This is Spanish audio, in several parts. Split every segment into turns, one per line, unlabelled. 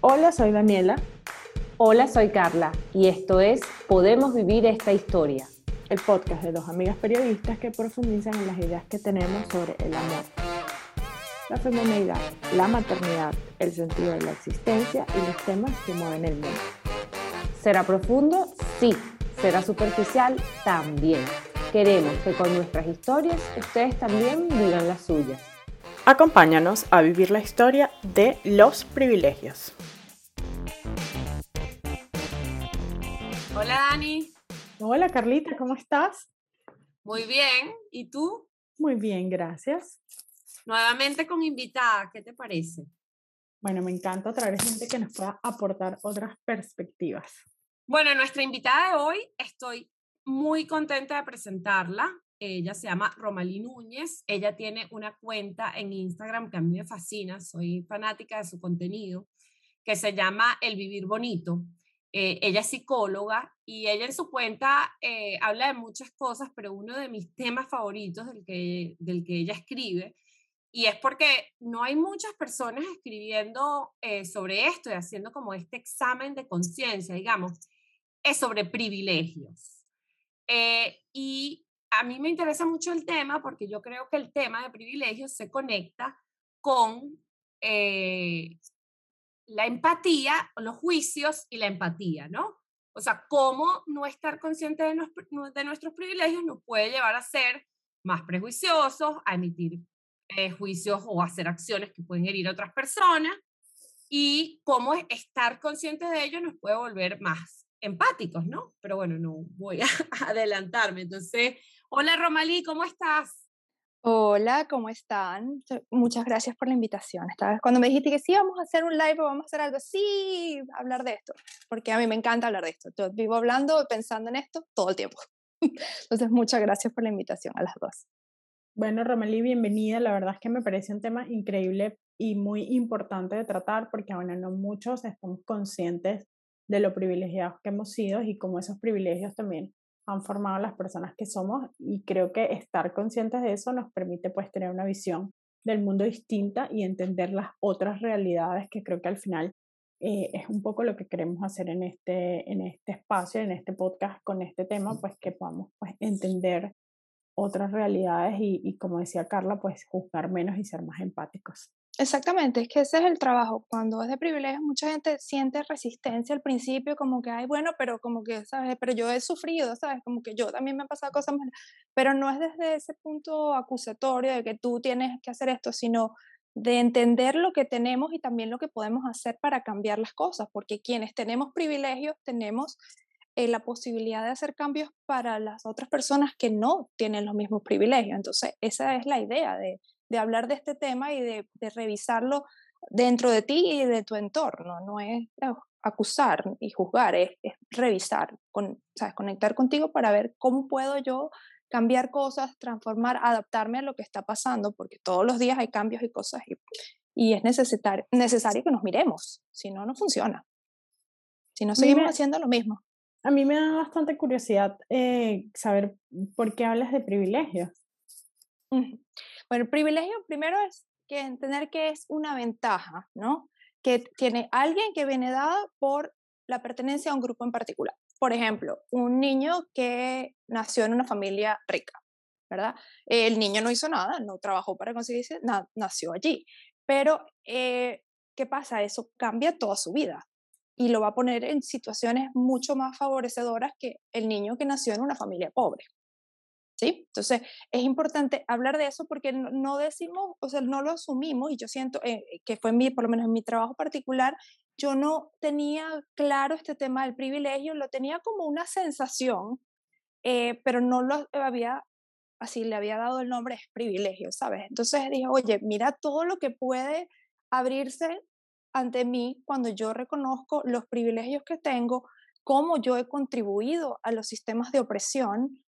Hola, soy Daniela.
Hola, soy Carla y esto es Podemos Vivir esta Historia.
El podcast de dos amigas periodistas que profundizan en las ideas que tenemos sobre el amor, la feminidad, la maternidad, el sentido de la existencia y los temas que mueven el mundo.
¿Será profundo? Sí. ¿Será superficial? También. Queremos que con nuestras historias ustedes también vivan las suyas.
Acompáñanos a vivir la historia de los privilegios.
Hola Dani.
Hola Carlita, ¿cómo estás?
Muy bien, ¿y tú?
Muy bien, gracias.
Nuevamente con invitada, ¿qué te parece?
Bueno, me encanta traer gente que nos pueda aportar otras perspectivas.
Bueno, nuestra invitada de hoy estoy muy contenta de presentarla. Ella se llama Romalí Núñez. Ella tiene una cuenta en Instagram que a mí me fascina, soy fanática de su contenido, que se llama El Vivir Bonito. Eh, ella es psicóloga y ella en su cuenta eh, habla de muchas cosas, pero uno de mis temas favoritos del que, del que ella escribe, y es porque no hay muchas personas escribiendo eh, sobre esto y haciendo como este examen de conciencia, digamos, es sobre privilegios. y a mí me interesa mucho el tema porque yo creo que el tema de privilegios se conecta con eh, la empatía, los juicios y la empatía, ¿no? O sea, cómo no estar consciente de, nuestros privilegios nos puede llevar a ser más prejuiciosos, a emitir eh, juicios o hacer acciones que pueden herir a otras personas y cómo estar consciente de ello nos puede volver más empáticos, ¿no? Pero bueno, no voy a adelantarme. Entonces, Hola Romalí, ¿cómo estás?
Hola, ¿cómo están? Muchas gracias por la invitación. Esta cuando me dijiste que sí, vamos a hacer un live, vamos a hacer algo, sí, hablar de esto, porque a mí me encanta hablar de esto. Yo vivo hablando, pensando en esto todo el tiempo. Entonces, muchas gracias por la invitación a las dos.
Bueno, Romalí, bienvenida. La verdad es que me parece un tema increíble y muy importante de tratar porque, bueno, no muchos estamos conscientes de lo privilegiados que hemos sido y cómo esos privilegios también han formado las personas que somos y creo que estar conscientes de eso nos permite pues tener una visión del mundo distinta y entender las otras realidades que creo que al final eh, es un poco lo que queremos hacer en este, en este espacio, en este podcast con este tema, pues que podamos pues entender otras realidades y, y como decía Carla, pues juzgar menos y ser más empáticos.
Exactamente, es que ese es el trabajo. Cuando es de privilegio, mucha gente siente resistencia al principio, como que, ay, bueno, pero como que, ¿sabes? Pero yo he sufrido, ¿sabes? Como que yo también me han pasado cosas malas. Pero no es desde ese punto acusatorio de que tú tienes que hacer esto, sino de entender lo que tenemos y también lo que podemos hacer para cambiar las cosas, porque quienes tenemos privilegios tenemos eh, la posibilidad de hacer cambios para las otras personas que no tienen los mismos privilegios. Entonces, esa es la idea de de hablar de este tema y de, revisarlo dentro de ti y de tu entorno. No es acusar y juzgar, es, revisar, con, ¿sabes? conectar contigo para ver cómo puedo yo cambiar cosas, transformar, adaptarme a lo que está pasando, porque todos los días hay cambios y cosas y, y es necesario, necesario que nos miremos, si no, no funciona. Si no, seguimos haciendo lo mismo.
A mí me da bastante curiosidad eh, saber por qué hablas de privilegios.
Bueno, el privilegio primero es que entender que es una ventaja, ¿no? Que tiene alguien que viene dado por la pertenencia a un grupo en particular. Por ejemplo, un niño que nació en una familia rica, ¿verdad? El niño no hizo nada, no trabajó para conseguirse, nació allí. Pero, eh, ¿qué pasa? Eso cambia toda su vida y lo va a poner en situaciones mucho más favorecedoras que el niño que nació en una familia pobre. ¿Sí? Entonces, es importante hablar de eso porque no, decimos, o sea, no lo asumimos y yo siento eh, que fue mi, por lo menos en mi trabajo particular, yo no tenía claro este tema del privilegio, lo tenía como una sensación, eh, pero no lo había, así le había dado el nombre, es privilegio, ¿sabes? Entonces dije, oye, mira todo lo que puede abrirse ante mí cuando yo reconozco los privilegios que tengo, cómo yo he contribuido a los sistemas de opresión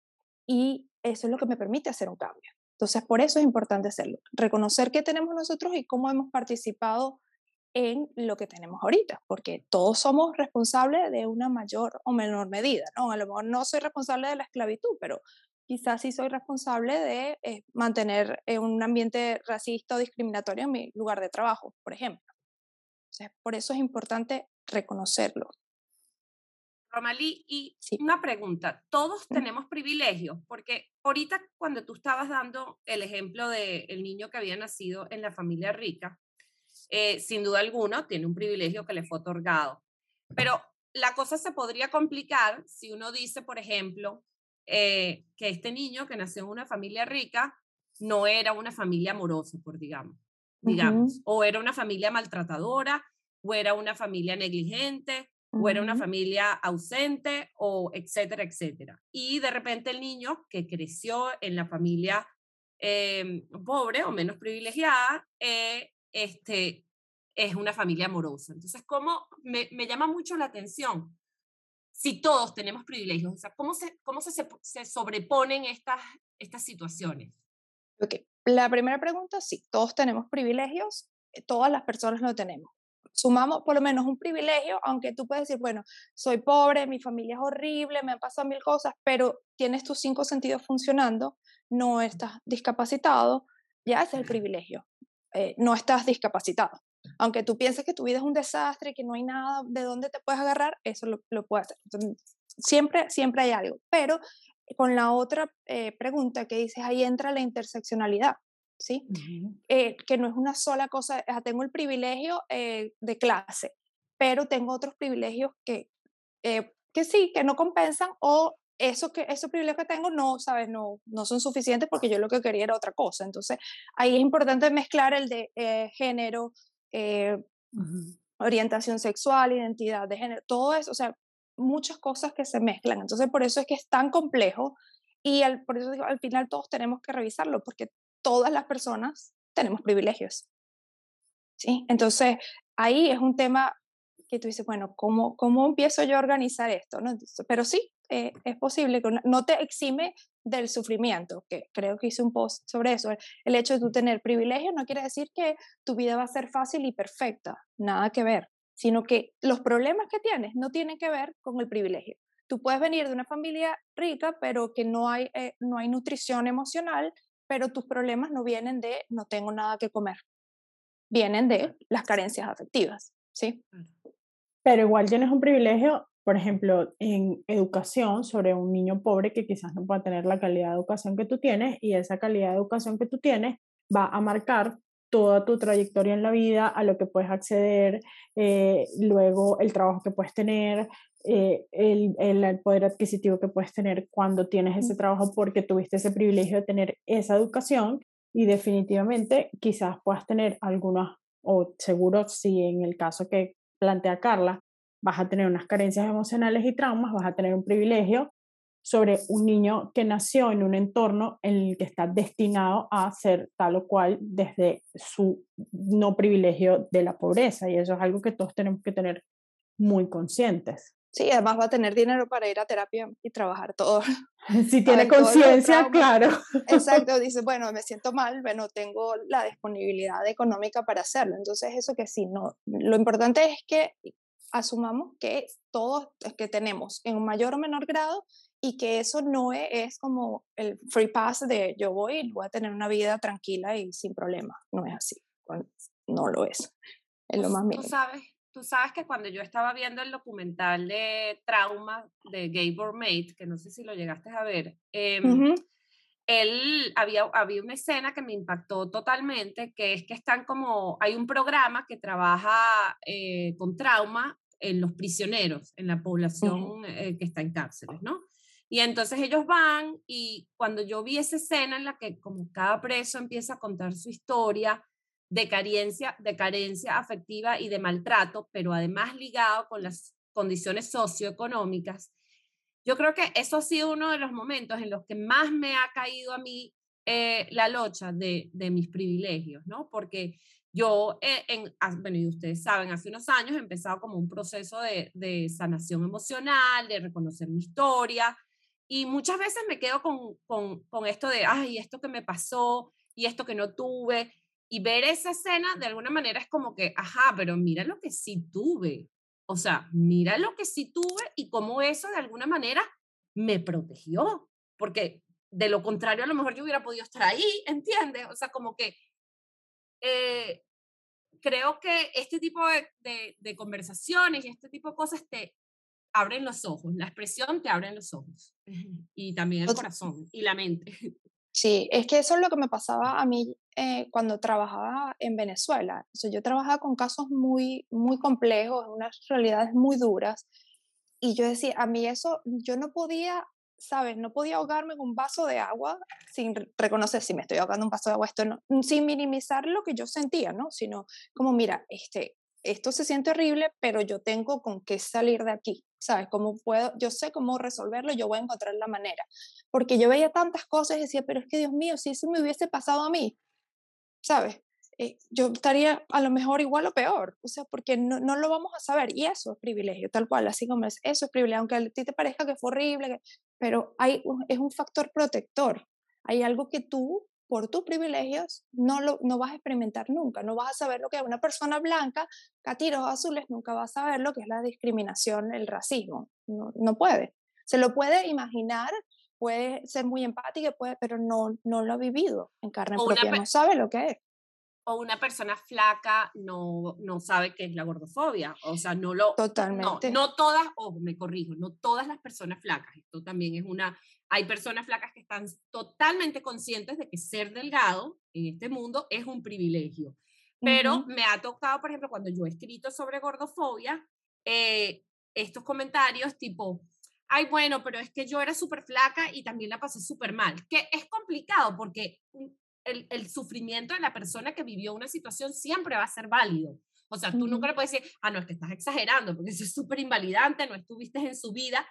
y eso es lo que me permite hacer un cambio. Entonces, por eso es importante hacerlo, reconocer qué tenemos nosotros y cómo hemos participado en lo que tenemos ahorita, porque todos somos responsables de una mayor o menor medida, ¿no? A lo mejor no soy responsable de la esclavitud, pero quizás sí soy responsable de eh, mantener un ambiente racista o discriminatorio en mi lugar de trabajo, por ejemplo. por eso es importante reconocerlo.
Romalí, y una pregunta, todos tenemos privilegios, porque ahorita cuando tú estabas dando el ejemplo del niño que había nacido en la familia rica, eh, sin duda alguna tiene un privilegio que le fue otorgado, pero la cosa se podría complicar si uno dice, por ejemplo, eh, que este niño que nació en una familia rica no era una familia amorosa, por digamos, digamos, o era una familia maltratadora, o era una familia negligente, o era una familia ausente, o etcétera, etcétera. Y de repente el niño que creció en la familia em, pobre o menos privilegiada, eh, este, es una familia amorosa. Entonces, ¿cómo me, me, llama mucho la atención? Si todos tenemos privilegios, o sea, ¿cómo se, cómo se, se sobreponen estas, estas situaciones?
Ok, la primera pregunta, sí, todos tenemos privilegios, eh, todas las personas lo tenemos. Sumamos por lo menos un privilegio, aunque tú puedes decir, bueno, soy pobre, mi familia es horrible, me han pasado mil cosas, pero tienes tus cinco sentidos funcionando, no estás discapacitado, ya ese es el privilegio. Eh, no estás discapacitado. Aunque tú pienses que tu vida es un desastre, que no hay nada de dónde te puedes agarrar, eso lo, lo puedes hacer. siempre, siempre hay algo. Pero con la otra eh, pregunta que dices, ahí entra la interseccionalidad, ¿sí? Eh, que no es una sola cosa, tengo el privilegio de clase, pero tengo otros privilegios que, que sí, que no compensan o eso que, esos privilegios que tengo no, ¿sabes? No, no son suficientes porque yo lo que quería era otra cosa. Entonces, ahí es importante mezclar el de eh, género, eh, orientación sexual, identidad de género, todo eso, o sea, muchas cosas que se mezclan. Entonces, por eso es que es tan complejo y al, por eso digo, al final todos tenemos que revisarlo porque todas las personas tenemos privilegios. ¿Sí? Entonces, ahí es un tema que tú dices, bueno, ¿cómo, cómo empiezo yo a organizar esto? ¿no? pero sí, eh, es posible que no te exime del sufrimiento, que creo que hice un post sobre eso. El hecho de tú tener privilegios no quiere decir que tu vida va a ser fácil y perfecta, nada que ver, sino que los problemas que tienes no tienen que ver con el privilegio. Tú puedes venir de una familia rica, pero que no hay, eh, no hay nutrición emocional, pero tus problemas no vienen de no tengo nada que comer, vienen de las carencias afectivas, ¿sí?
Pero igual tienes un privilegio por ejemplo, en educación sobre un niño pobre que quizás no pueda tener la calidad de educación que tú tienes y esa calidad de educación que tú tienes va a marcar toda tu trayectoria en la vida, a lo que puedes acceder, eh, luego el trabajo que puedes tener, eh, el, el, poder adquisitivo que puedes tener cuando tienes ese trabajo porque tuviste ese privilegio de tener esa educación y definitivamente quizás puedas tener algunas, o seguro si en el caso que plantea Carla, vas a tener unas carencias emocionales y traumas, vas a tener un privilegio sobre un niño que nació en un entorno en el que está destinado a ser tal o cual desde su no privilegio de la pobreza. Y eso es algo que todos tenemos que tener muy conscientes.
Sí, además va a tener dinero para ir a terapia y trabajar todo.
Si tiene conciencia, claro.
Exacto, dice, bueno, me siento mal, bueno, tengo la disponibilidad económica para hacerlo. Entonces, eso que sí, no, lo importante es que asumamos que todos que tenemos en un mayor o menor grado y que eso no e, es, como el free pass de yo voy y voy a tener una vida tranquila y sin problema. No es así. No lo es. Es lo más mínimo.
Tú sabes, tú sabes que cuando yo estaba viendo el documental de trauma de Gabor Mate, que no sé si lo llegaste a ver, eh, él había, había una escena que me impactó totalmente, que es que están como, hay un programa que trabaja eh, con trauma en los prisioneros, en la población eh, que está en cárceles, ¿no? Y entonces ellos van y cuando yo vi esa escena en la que como cada preso empieza a contar su historia de carencia, de carencia afectiva y de maltrato, pero además ligado con las condiciones socioeconómicas, yo creo que eso ha sido uno de los momentos en los que más me ha caído a mí eh, la locha de, de, mis privilegios, ¿no? Porque yo, eh, en, bueno, y ustedes saben, hace unos años he empezado como un proceso de, de sanación emocional, de reconocer mi historia, y muchas veces me quedo con, con, con esto de, ay, esto que me pasó y esto que no tuve, y ver esa escena de alguna manera es como que, ajá, pero mira lo que sí tuve, o sea, mira lo que sí tuve y cómo eso de alguna manera me protegió, porque de lo contrario a lo mejor yo hubiera podido estar ahí, ¿entiendes? O sea, como que, eh, creo que este tipo de, de, conversaciones y este tipo de cosas te abren los ojos, la expresión te abre los ojos y también el corazón y la mente.
Sí, es que eso es lo que me pasaba a mí eh, cuando trabajaba en Venezuela. O sea, yo trabajaba con casos muy, muy complejos, unas realidades muy duras, y yo decía, a mí eso, yo no podía, ¿sabes? No podía ahogarme en un vaso de agua sin reconocer si me estoy ahogando un vaso de agua, esto no, sin minimizar lo que yo sentía, ¿no? Sino como, mira, este, esto se siente horrible, pero yo tengo con qué salir de aquí, ¿sabes? ¿Cómo puedo? Yo sé cómo resolverlo, yo voy a encontrar la manera. Porque yo veía tantas cosas y decía, pero es que Dios mío, si eso me hubiese pasado a mí, ¿sabes? Eh, yo estaría a lo mejor igual o peor, o sea, porque no, no, lo vamos a saber y eso es privilegio, tal cual, así como es, eso es privilegio, aunque a ti te parezca que fue horrible, pero hay, es un factor protector, hay algo que tú por tus privilegios no, lo, no vas a experimentar nunca, no vas a saber lo que es una persona blanca, catiros azules, nunca vas a saber lo que es la discriminación, el racismo, no, no puede. Se lo puede imaginar, puede ser muy empática, puede, pero no, no lo ha vivido en carne propia, no sabe lo que es
o una persona flaca no, no sabe qué es la gordofobia. O sea, no lo...
Totalmente.
No, no todas, o me corrijo, no todas las personas flacas. Esto también es una... Hay personas flacas que están totalmente conscientes de que ser delgado en este mundo es un privilegio. Pero me ha tocado, por ejemplo, cuando yo he escrito sobre gordofobia, eh, estos comentarios tipo, ay, bueno, pero es que yo era súper flaca y también la pasé súper mal, que es complicado porque el, sufrimiento de la persona que vivió una situación siempre va a ser válido. O sea, tú nunca le puedes decir, ah, no, es que estás exagerando, porque eso es súper invalidante, no estuviste en su vida,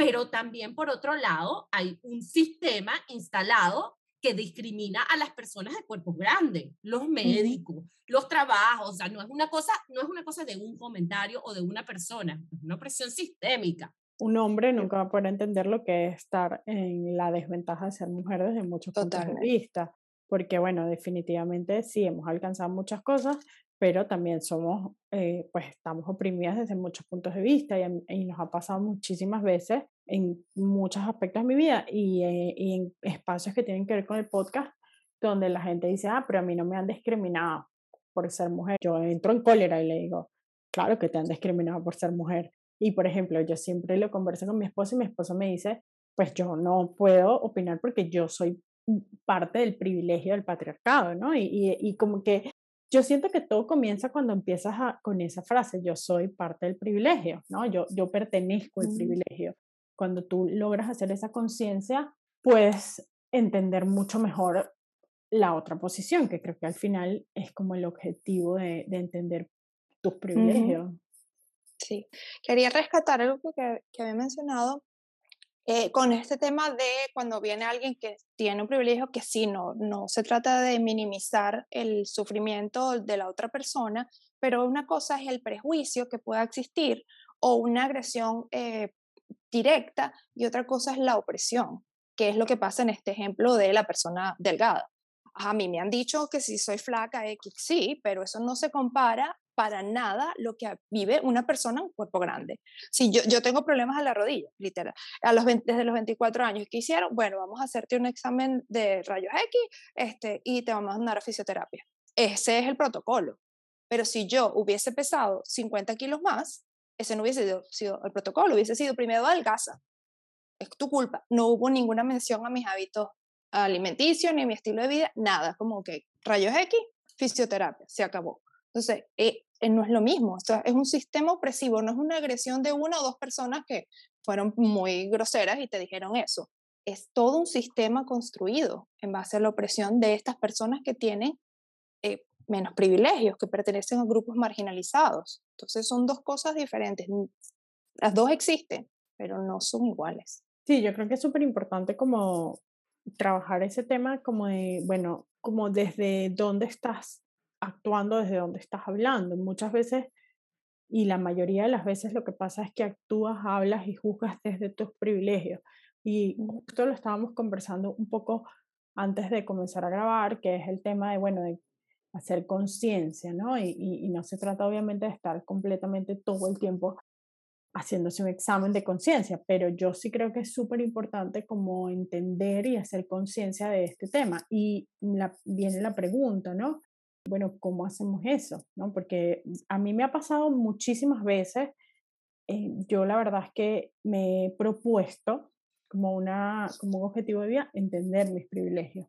pero también por otro lado hay un sistema instalado que discrimina a las personas de cuerpo grande, los médicos, los trabajos, o sea, no es una cosa, no es una cosa de un comentario o de una persona, es una presión sistémica.
Un hombre nunca va a poder entender lo que es estar en la desventaja de ser mujer desde muchos puntos de vista porque bueno, definitivamente sí hemos alcanzado muchas cosas, pero también somos, eh, pues estamos oprimidas desde muchos puntos de vista y, nos ha pasado muchísimas veces en muchos aspectos de mi vida y, eh, y, en espacios que tienen que ver con el podcast, donde la gente dice, ah, pero a mí no me han discriminado por ser mujer. Yo entro en cólera y le digo, claro que te han discriminado por ser mujer. Y por ejemplo, yo siempre lo converso con mi esposo y mi esposo me dice, pues yo no puedo opinar porque yo soy parte del privilegio del patriarcado, ¿no? Y, y, como que yo siento que todo comienza cuando empiezas a, con esa frase, yo soy parte del privilegio, ¿no? Yo, yo pertenezco al privilegio. Cuando tú logras hacer esa conciencia, puedes entender mucho mejor la otra posición, que creo que al final es como el objetivo de, de entender tus privilegios.
Sí, quería rescatar algo que, que había mencionado eh, con este tema de cuando viene alguien que tiene un privilegio, que sí, no, no se trata de minimizar el sufrimiento de la otra persona, pero una cosa es el prejuicio que pueda existir o una agresión eh, directa y otra cosa es la opresión, que es lo que pasa en este ejemplo de la persona delgada. A mí me han dicho que si soy flaca, X, sí, pero eso no se compara para nada lo que vive una persona en cuerpo grande. Si yo, yo tengo problemas a la rodilla, literal, a los desde los 24 años, ¿qué hicieron? Bueno, vamos a hacerte un examen de rayos X este, y te vamos a mandar a fisioterapia. Ese es el protocolo. Pero si yo hubiese pesado 50 kilos más, ese no hubiese sido, sido el protocolo, hubiese sido primero adelgaza. Es tu culpa. No hubo ninguna mención a mis hábitos alimenticios ni mi estilo de vida, nada, como que rayos X, fisioterapia, se acabó. Entonces, eh, eh, no es lo mismo, esto es un sistema opresivo, no es una agresión de una o dos personas que fueron muy groseras y te dijeron eso. Es todo un sistema construido en base a la opresión de estas personas que tienen eh, menos privilegios, que pertenecen a grupos marginalizados. Entonces son dos cosas diferentes. Las dos existen, pero no son iguales.
Sí, yo creo que es súper importante como trabajar ese tema como de, bueno, como desde dónde estás actuando desde donde estás hablando. Muchas veces, y la mayoría de las veces lo que pasa es que actúas, hablas y juzgas desde tus privilegios. Y justo lo estábamos conversando un poco antes de comenzar a grabar, que es el tema de, bueno, de hacer conciencia, ¿no? Y, y, no se trata obviamente de estar completamente todo el tiempo haciéndose un examen de conciencia, pero yo sí creo que es súper importante como entender y hacer conciencia de este tema. Y la, viene la pregunta, ¿no? bueno, ¿cómo hacemos eso? ¿No? Porque a mí me ha pasado muchísimas veces, eh, yo la verdad es que me he propuesto como, una, como un objetivo de vida entender mis privilegios.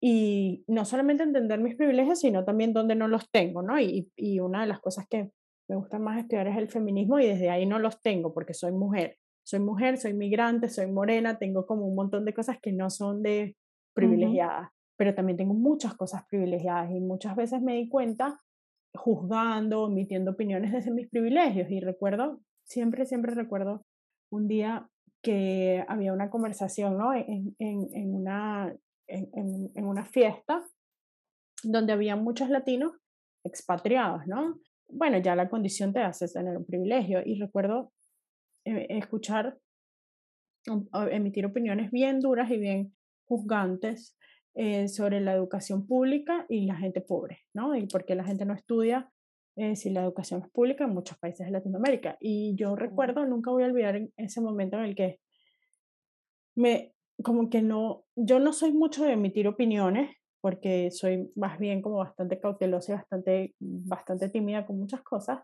Y no solamente entender mis privilegios, sino también dónde no los tengo, ¿no? Y, y una de las cosas que me gusta más estudiar es el feminismo y desde ahí no los tengo porque soy mujer. Soy mujer, soy migrante, soy morena, tengo como un montón de cosas que no son de privilegiadas, pero también tengo muchas cosas privilegiadas y muchas veces me di cuenta juzgando, emitiendo opiniones desde mis privilegios y recuerdo, siempre, siempre recuerdo un día que había una conversación ¿no? en, en, en una, en, en, una fiesta donde había muchos latinos expatriados, ¿no? Bueno, ya la condición te hace tener un privilegio y recuerdo eh, escuchar, emitir opiniones bien duras y bien juzgantes eh, sobre la educación pública y la gente pobre, ¿no? Y por qué la gente no estudia eh, si la educación es pública en muchos países de Latinoamérica. Y yo recuerdo, nunca voy a olvidar ese momento en el que me, como que no, yo no soy mucho de emitir opiniones, porque soy más bien como bastante cautelosa y bastante, bastante tímida con muchas cosas.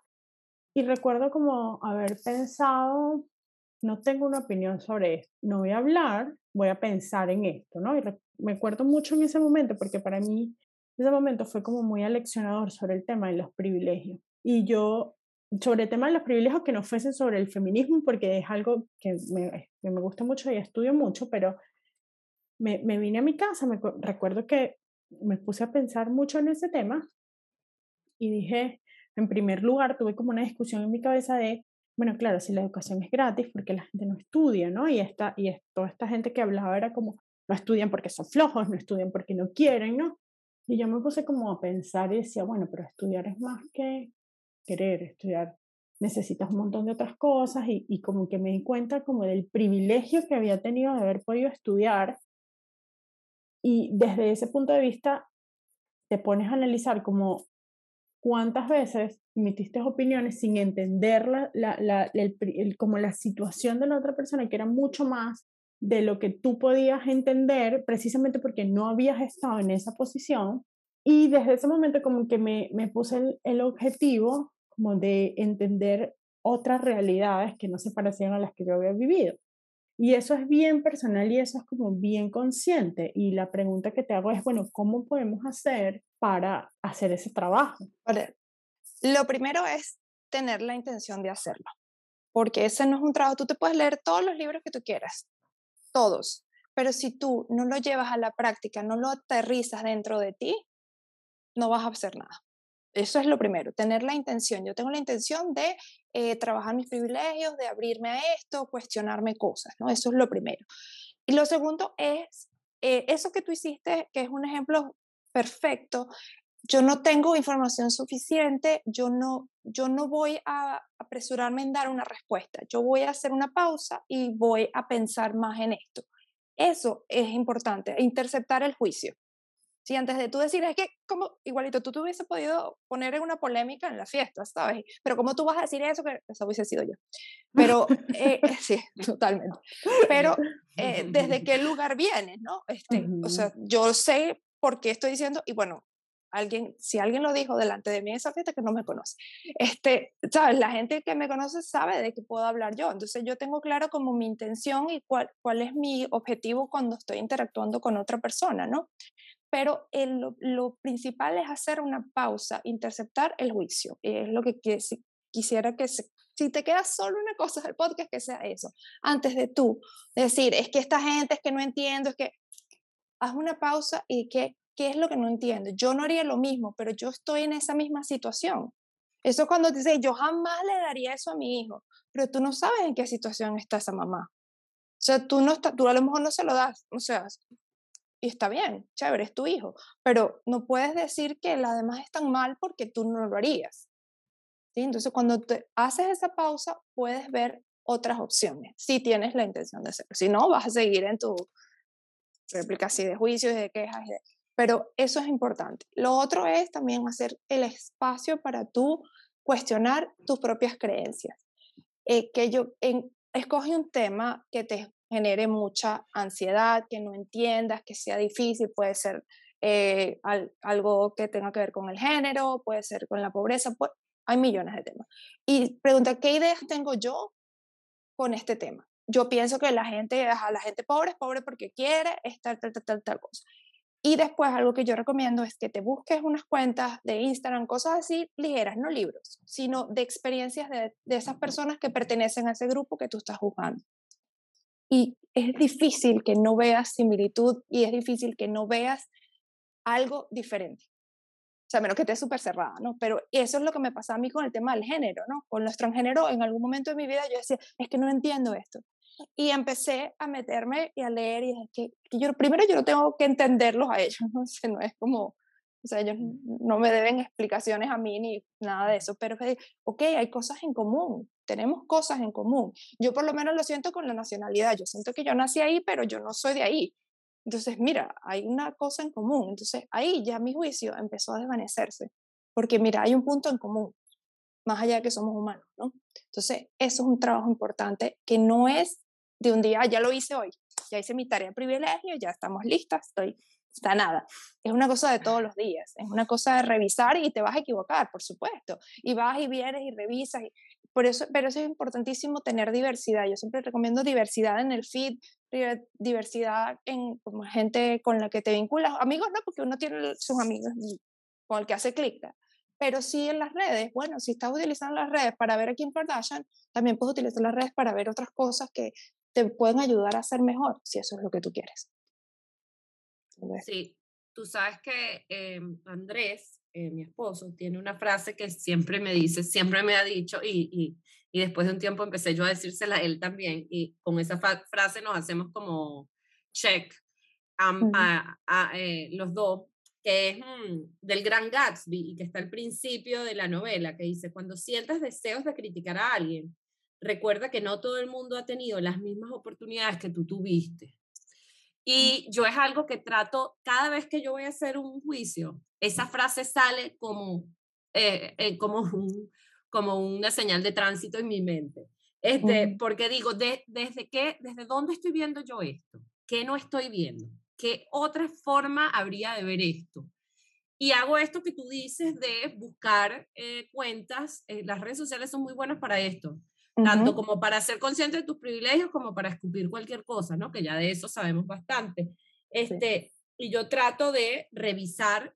Y recuerdo como haber pensado, no tengo una opinión sobre esto, no voy a hablar, voy a pensar en esto, ¿no? Y me acuerdo mucho en ese momento porque para mí ese momento fue como muy aleccionador sobre el tema de los privilegios. Y yo, sobre el tema de los privilegios que no fuesen sobre el feminismo, porque es algo que me, me gusta mucho y estudio mucho, pero me, me vine a mi casa, me recuerdo que me puse a pensar mucho en ese tema y dije, en primer lugar, tuve como una discusión en mi cabeza de bueno, claro, si la educación es gratis, porque la gente no estudia, ¿no? Y, esta, y toda esta gente que hablaba era como, no estudian porque son flojos, no estudian porque no quieren, ¿no? Y yo me puse como a pensar y decía, bueno, pero estudiar es más que querer, estudiar necesitas un montón de otras cosas y, y como que me di cuenta como del privilegio que había tenido de haber podido estudiar y desde ese punto de vista te pones a analizar como cuántas veces emitiste opiniones sin entender la, la, el, como la situación de la otra persona, que era mucho más de lo que tú podías entender, precisamente porque no habías estado en esa posición. Y desde ese momento como que me, me puse el, el objetivo como de entender otras realidades que no se parecían a las que yo había vivido. Y eso es bien personal y eso es como bien consciente. Y la pregunta que te hago es, bueno, ¿cómo podemos hacer para hacer ese trabajo?
Lo primero es tener la intención de hacerlo, porque ese no es un trabajo, tú te puedes leer todos los libros que tú quieras, todos, pero si tú no lo llevas a la práctica, no lo aterrizas dentro de ti, no vas a hacer nada. Eso es lo primero, tener la intención. Yo tengo la intención de eh, trabajar mis privilegios, de abrirme a esto, cuestionarme cosas, ¿no? Eso es lo primero. Y lo segundo es, eh, eso que tú hiciste, que es un ejemplo perfecto, yo no tengo información suficiente, yo no, yo no voy a apresurarme en dar una respuesta, yo voy a hacer una pausa y voy a pensar más en esto. Eso es importante, interceptar el juicio. Si antes de tú decir, es que como igualito tú te hubiese podido poner en una polémica en la fiesta, ¿sabes? Pero ¿cómo tú vas a decir eso? Que eso hubiese sido yo. Pero, eh, sí, totalmente. Pero, eh, ¿desde qué lugar vienes, no? Este, O sea, yo sé por qué estoy diciendo, y bueno, alguien, si alguien lo dijo delante de mí en esa fiesta que no me conoce, este, sabes, la gente que me conoce sabe de qué puedo hablar yo, entonces yo tengo claro como mi intención y cuál, cuál es mi objetivo cuando estoy interactuando con otra persona, ¿no? Pero el, lo, principal es hacer una pausa, interceptar el juicio, es lo que quisiera que si te queda solo una cosa del podcast, que sea eso, antes de tú decir, es que esta gente es que no entiendo, es que haz una pausa y que ¿qué es lo que no entiendo? Yo no haría lo mismo, pero yo estoy en esa misma situación. Eso cuando dices, yo jamás le daría eso a mi hijo, pero tú no sabes en qué situación está esa mamá. O sea, tú, no tú a lo mejor no se lo das, o sea, y está bien, chévere, es tu hijo, pero no puedes decir que las demás están mal porque tú no lo harías. ¿sí? Entonces, cuando te haces esa pausa, puedes ver otras opciones, si tienes la intención de hacerlo. Si no, vas a seguir en tu réplica así de juicios, de quejas, pero eso es importante. Lo otro es también hacer el espacio para tú cuestionar tus propias creencias. Eh, que yo escoge un tema que te genere mucha ansiedad, que no entiendas, que sea difícil, puede ser eh, algo que tenga que ver con el género, puede ser con la pobreza, pues, hay millones de temas. Y pregunta, ¿qué ideas tengo yo con este tema? Yo pienso que la gente, a la gente pobre es pobre porque quiere, es tal, tal, tal, tal, cosa. Y después algo que yo recomiendo es que te busques unas cuentas de Instagram, cosas así ligeras, no libros, sino de experiencias de, de esas personas que pertenecen a ese grupo que tú estás juzgando. Y es difícil que no veas similitud y es difícil que no veas algo diferente. O sea, menos que esté súper cerrada, ¿no? Pero eso es lo que me pasa a mí con el tema del género, ¿no? Con los transgénero, en algún momento de mi vida yo decía, es que no entiendo esto. Y empecé a meterme y a leer y es que, yo, primero yo no tengo que entenderlos a ellos, ¿no? O no es como, o sea, ellos no me deben explicaciones a mí ni nada de eso, pero es ok, hay cosas en común, tenemos cosas en común. Yo por lo menos lo siento con la nacionalidad, yo siento que yo nací ahí, pero yo no soy de ahí. Entonces, mira, hay una cosa en común. Entonces, ahí ya mi juicio empezó a desvanecerse, porque mira, hay un punto en común, más allá de que somos humanos, ¿no? Entonces, eso es un trabajo importante que no es de un día, ya lo hice hoy, ya hice mi tarea de privilegio, ya estamos listas, estoy está nada. Es una cosa de todos los días, es una cosa de revisar y te vas a equivocar, por supuesto. Y vas y vienes y revisas. Y por eso, pero eso es importantísimo tener diversidad. Yo siempre recomiendo diversidad en el feed, diversidad en como gente con la que te vinculas. Amigos no, porque uno tiene sus amigos con el que hace clic. Pero sí en las redes, bueno, si estás utilizando las redes para ver a Kim Kardashian, también puedes utilizar las redes para ver otras cosas que te pueden ayudar a ser mejor, si eso es lo que tú quieres.
Sí, tú sabes que em, Andrés, eh, mi esposo, tiene una frase que siempre me dice, siempre me ha dicho y, y y después de un tiempo empecé yo a decírsela a él también y con esa frase nos hacemos como check a, eh, los dos, que es mm, del gran Gatsby y que está al principio de la novela, que dice, cuando sientas deseos de criticar a alguien, recuerda que no todo el mundo ha tenido las mismas oportunidades que tú tuviste. Y yo es algo que trato, cada vez que yo voy a hacer un juicio, esa frase sale como, eh, eh, como un, como una señal de tránsito en mi mente. Este, Porque digo, de, ¿desde qué, desde dónde estoy viendo yo esto? ¿Qué no estoy viendo? ¿Qué otra forma habría de ver esto? Y hago esto que tú dices de buscar eh, cuentas. Las redes sociales son muy buenas para esto, tanto como para ser consciente de tus privilegios como para escupir cualquier cosa, ¿no? Que ya de eso sabemos bastante. Este, Y yo trato de revisar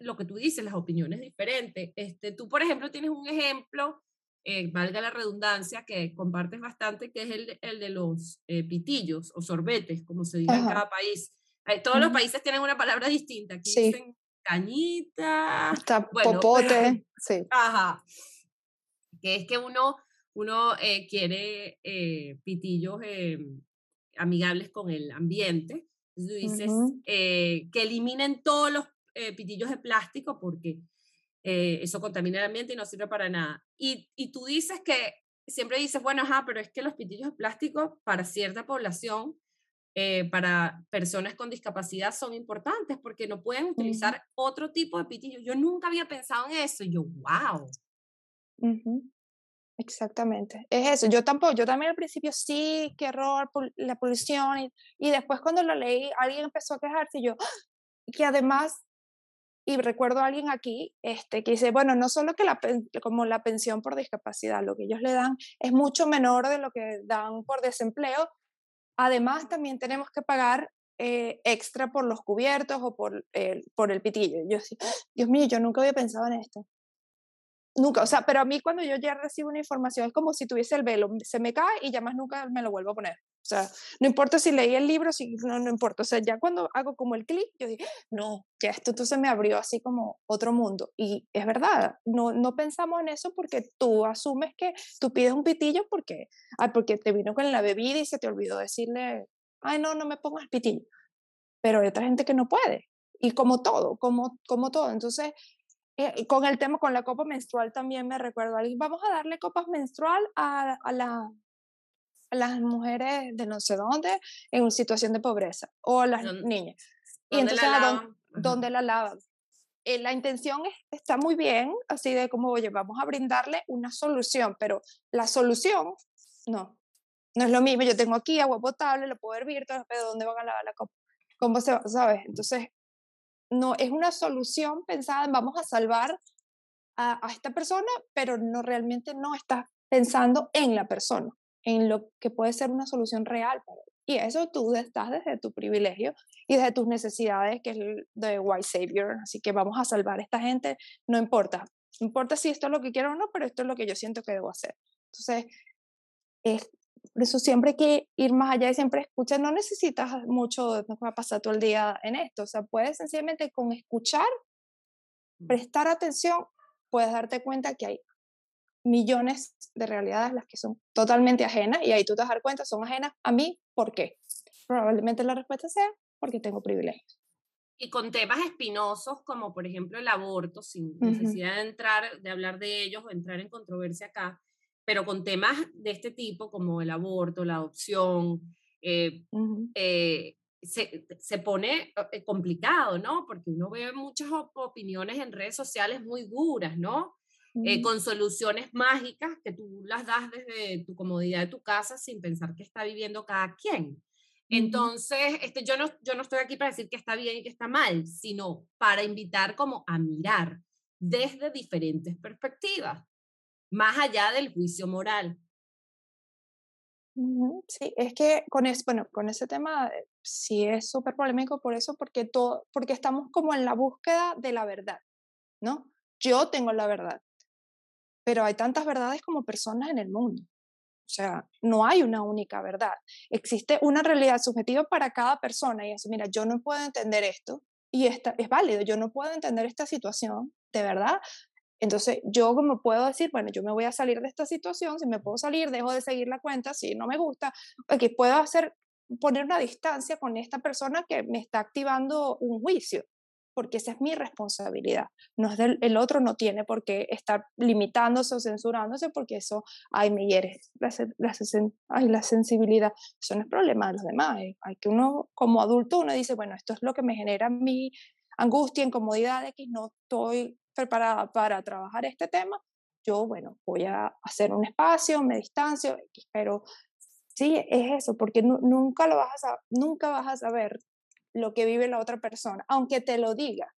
lo que tú dices, las opiniones diferentes. Este, tú, por ejemplo, tienes un ejemplo, eh, valga la redundancia, que compartes bastante, que es el, el de los eh, pitillos o sorbetes, como se dice en cada país. Eh, todos los países tienen una palabra distinta. Aquí dicen cañita.
Está popote. sí.
Ajá. Que es que uno, uno quiere pitillos amigables con el ambiente. Entonces tú dices que eliminen todos los eh, pitillos de plástico porque eh, eso contamina el ambiente y no sirve para nada. Y, y tú dices que, siempre dices, bueno, ajá, pero es que los pitillos de plástico para cierta población, eh, para personas con discapacidad son importantes porque no pueden utilizar otro tipo de pitillos. Yo nunca había pensado en eso y yo, wow.
Exactamente, es eso. Yo tampoco, yo también al principio sí, qué error, la polución, y, y después cuando lo leí, alguien empezó a quejarse y yo, ¡ah! que además y recuerdo a alguien aquí este, que dice, bueno, no solo que la, como la pensión por discapacidad, lo que ellos le dan es mucho menor de lo que dan por desempleo, además también tenemos que pagar eh, extra por los cubiertos o por, por el pitillo. Yo sí, Dios mío, yo nunca había pensado en esto. Nunca, o sea, pero a mí cuando yo ya recibo una información es como si tuviese el velo, se me cae y ya más nunca me lo vuelvo a poner. O sea, no importa si leí el libro, si, no, no importa. O sea, ya cuando hago como el clic, yo digo, no, ya esto entonces me abrió así como otro mundo. Y es verdad, no, no pensamos en eso porque tú asumes que tú pides un pitillo porque, ay, porque te vino con la bebida y se te olvidó decirle, ay, no, no me pongas pitillo. Pero hay otra gente que no puede. Y como todo, como, como todo. Entonces, eh, con el tema, con la copa menstrual también me recuerdo vamos a darle copas menstrual a, a, la, a las mujeres de no sé dónde en situación de pobreza o a las niñas. Y entonces, la ¿dónde, la lavan? Eh, la intención está muy bien, así de como, oye, vamos a brindarle una solución, pero la solución, no, no es lo mismo. Yo tengo aquí agua potable, lo puedo hervir, pero ¿dónde van a lavar la copa? ¿Cómo se va? ¿Sabes? Entonces, no es una solución pensada en vamos a salvar a, esta persona, pero no realmente no estás pensando en la persona, en lo que puede ser una solución real. Y eso tú estás desde tu privilegio y desde tus necesidades, que es de white savior. Así que vamos a salvar a esta gente, no importa. No importa si esto es lo que quiero o no, pero esto es lo que yo siento que debo hacer. Entonces, es, por eso siempre hay que ir más allá y siempre escuchar. No necesitas mucho, no va a pasar todo el día en esto. O sea, puedes sencillamente con escuchar, prestar atención, puedes darte cuenta que hay millones de realidades las que son totalmente ajenas y ahí tú te vas a dar cuenta, son ajenas a mí, ¿por qué? Probablemente la respuesta sea porque tengo privilegios.
Y con temas espinosos como por ejemplo el aborto, sin necesidad de entrar, de hablar de ellos o entrar en controversia acá, pero con temas de este tipo como el aborto, la adopción, eh, eh, se, se, pone eh, complicado, ¿no? Porque uno ve muchas opiniones en redes sociales muy duras, ¿no? Eh, con soluciones mágicas que tú las das desde tu comodidad de tu casa sin pensar que está viviendo cada quien. Entonces, este, yo, no, yo no estoy aquí para decir que está bien y que está mal, sino para invitar como a mirar desde diferentes perspectivas, más allá del juicio moral.
Sí, es que con, es, bueno, con ese tema eh, sí es súper polémico por eso, porque, todo, porque estamos como en la búsqueda de la verdad, ¿no? Yo tengo la verdad, pero hay tantas verdades como personas en el mundo. O sea, no hay una única verdad. Existe una realidad subjetiva para cada persona y es, mira, yo no puedo entender esto y esta, es válido, yo no puedo entender esta situación, de verdad. Entonces, yo como puedo decir, bueno, yo me voy a salir de esta situación, si me puedo salir, dejo de seguir la cuenta, si no me gusta, aquí puedo hacer, poner una distancia con esta persona que me está activando un juicio porque esa es mi responsabilidad. No es el otro no tiene por qué estar limitándose o censurándose porque eso, ay, me hiere la, ay, la sensibilidad. Eso no es problema de los demás. Eh. Hay que uno, como adulto, uno dice, bueno, esto es lo que me genera mi angustia, incomodidad, no estoy preparada para trabajar este tema. Yo, bueno, voy a hacer un espacio, me distancio, pero sí, es eso, porque nunca lo vas a, nunca vas a saber lo que vive la otra persona, aunque te lo diga,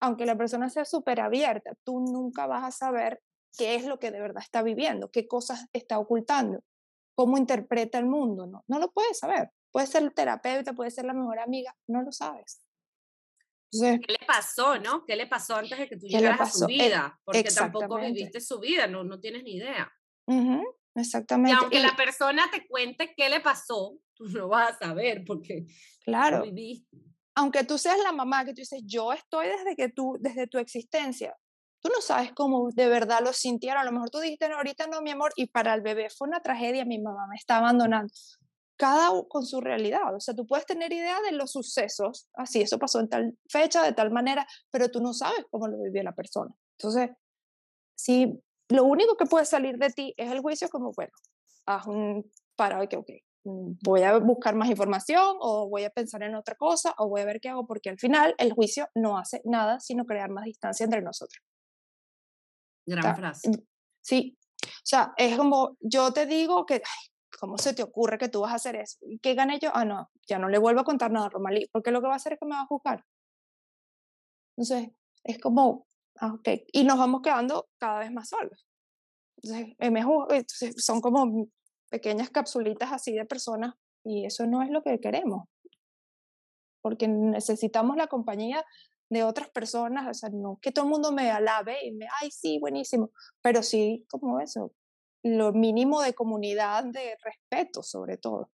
aunque la persona sea súper abierta, tú nunca vas a saber qué es lo que de verdad está viviendo, qué cosas está ocultando, cómo interpreta el mundo, no, no lo puedes saber. Puede ser el terapeuta, puede ser la mejor amiga, no lo sabes.
¿Qué le pasó, no? ¿Qué le pasó antes de que tú llegaras a su vida? Porque tampoco viviste su vida, no, no tienes ni idea.
exactamente.
Y aunque la persona te cuente qué le pasó, tú no vas a saber porque
claro. Aunque tú seas la mamá que tú dices, yo estoy desde que tú, desde tu existencia, tú no sabes cómo de verdad lo sintieron. A lo mejor tú dijiste, no, ahorita no, mi amor, y para el bebé fue una tragedia, mi mamá me está abandonando. Cada con su realidad. O sea, tú puedes tener idea de los sucesos, así, eso pasó en tal fecha, de tal manera, pero tú no sabes cómo lo vivió la persona. Entonces, si lo único que puede salir de ti es el juicio, como, bueno, haz un para, ok, ok, Mm, voy a buscar más información o voy a pensar en otra cosa o voy a ver qué hago, porque al final el juicio no hace nada sino crear más distancia entre nosotros.
Gran frase.
Sí, o sea, es como yo te digo que, ¿cómo se te ocurre que tú vas a hacer eso? ¿Y qué gané yo? Ah, no, ya no le vuelvo a contar nada a Romalí, porque lo que va a hacer es que me va a juzgar. Entonces, es como, ah, ok, y nos vamos quedando cada vez más solos. Entonces, entonces son como pequeñas capsulitas así de personas y eso no es lo que queremos, porque necesitamos la compañía de otras personas, o sea, no que todo el mundo me alabe y me, ay, sí, buenísimo, pero sí como eso, lo mínimo de comunidad, de respeto sobre todo.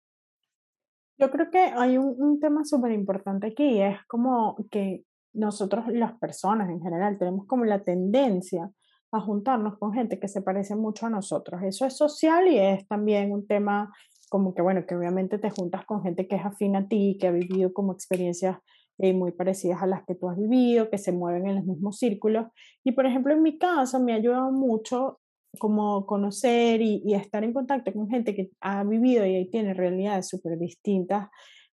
Yo creo que hay un, un tema súper importante aquí, es como que nosotros las personas en general tenemos como la tendencia a juntarnos con gente que se parece mucho a nosotros. Eso es social y es también un tema como que, bueno, que obviamente te juntas con gente que es afín a ti, que ha vivido como experiencias eh, muy parecidas a las que tú has vivido, que se mueven en los mismos círculos. Y por ejemplo, en mi caso me ha ayudado mucho como conocer y, y estar en contacto con gente que ha vivido y tiene realidades súper distintas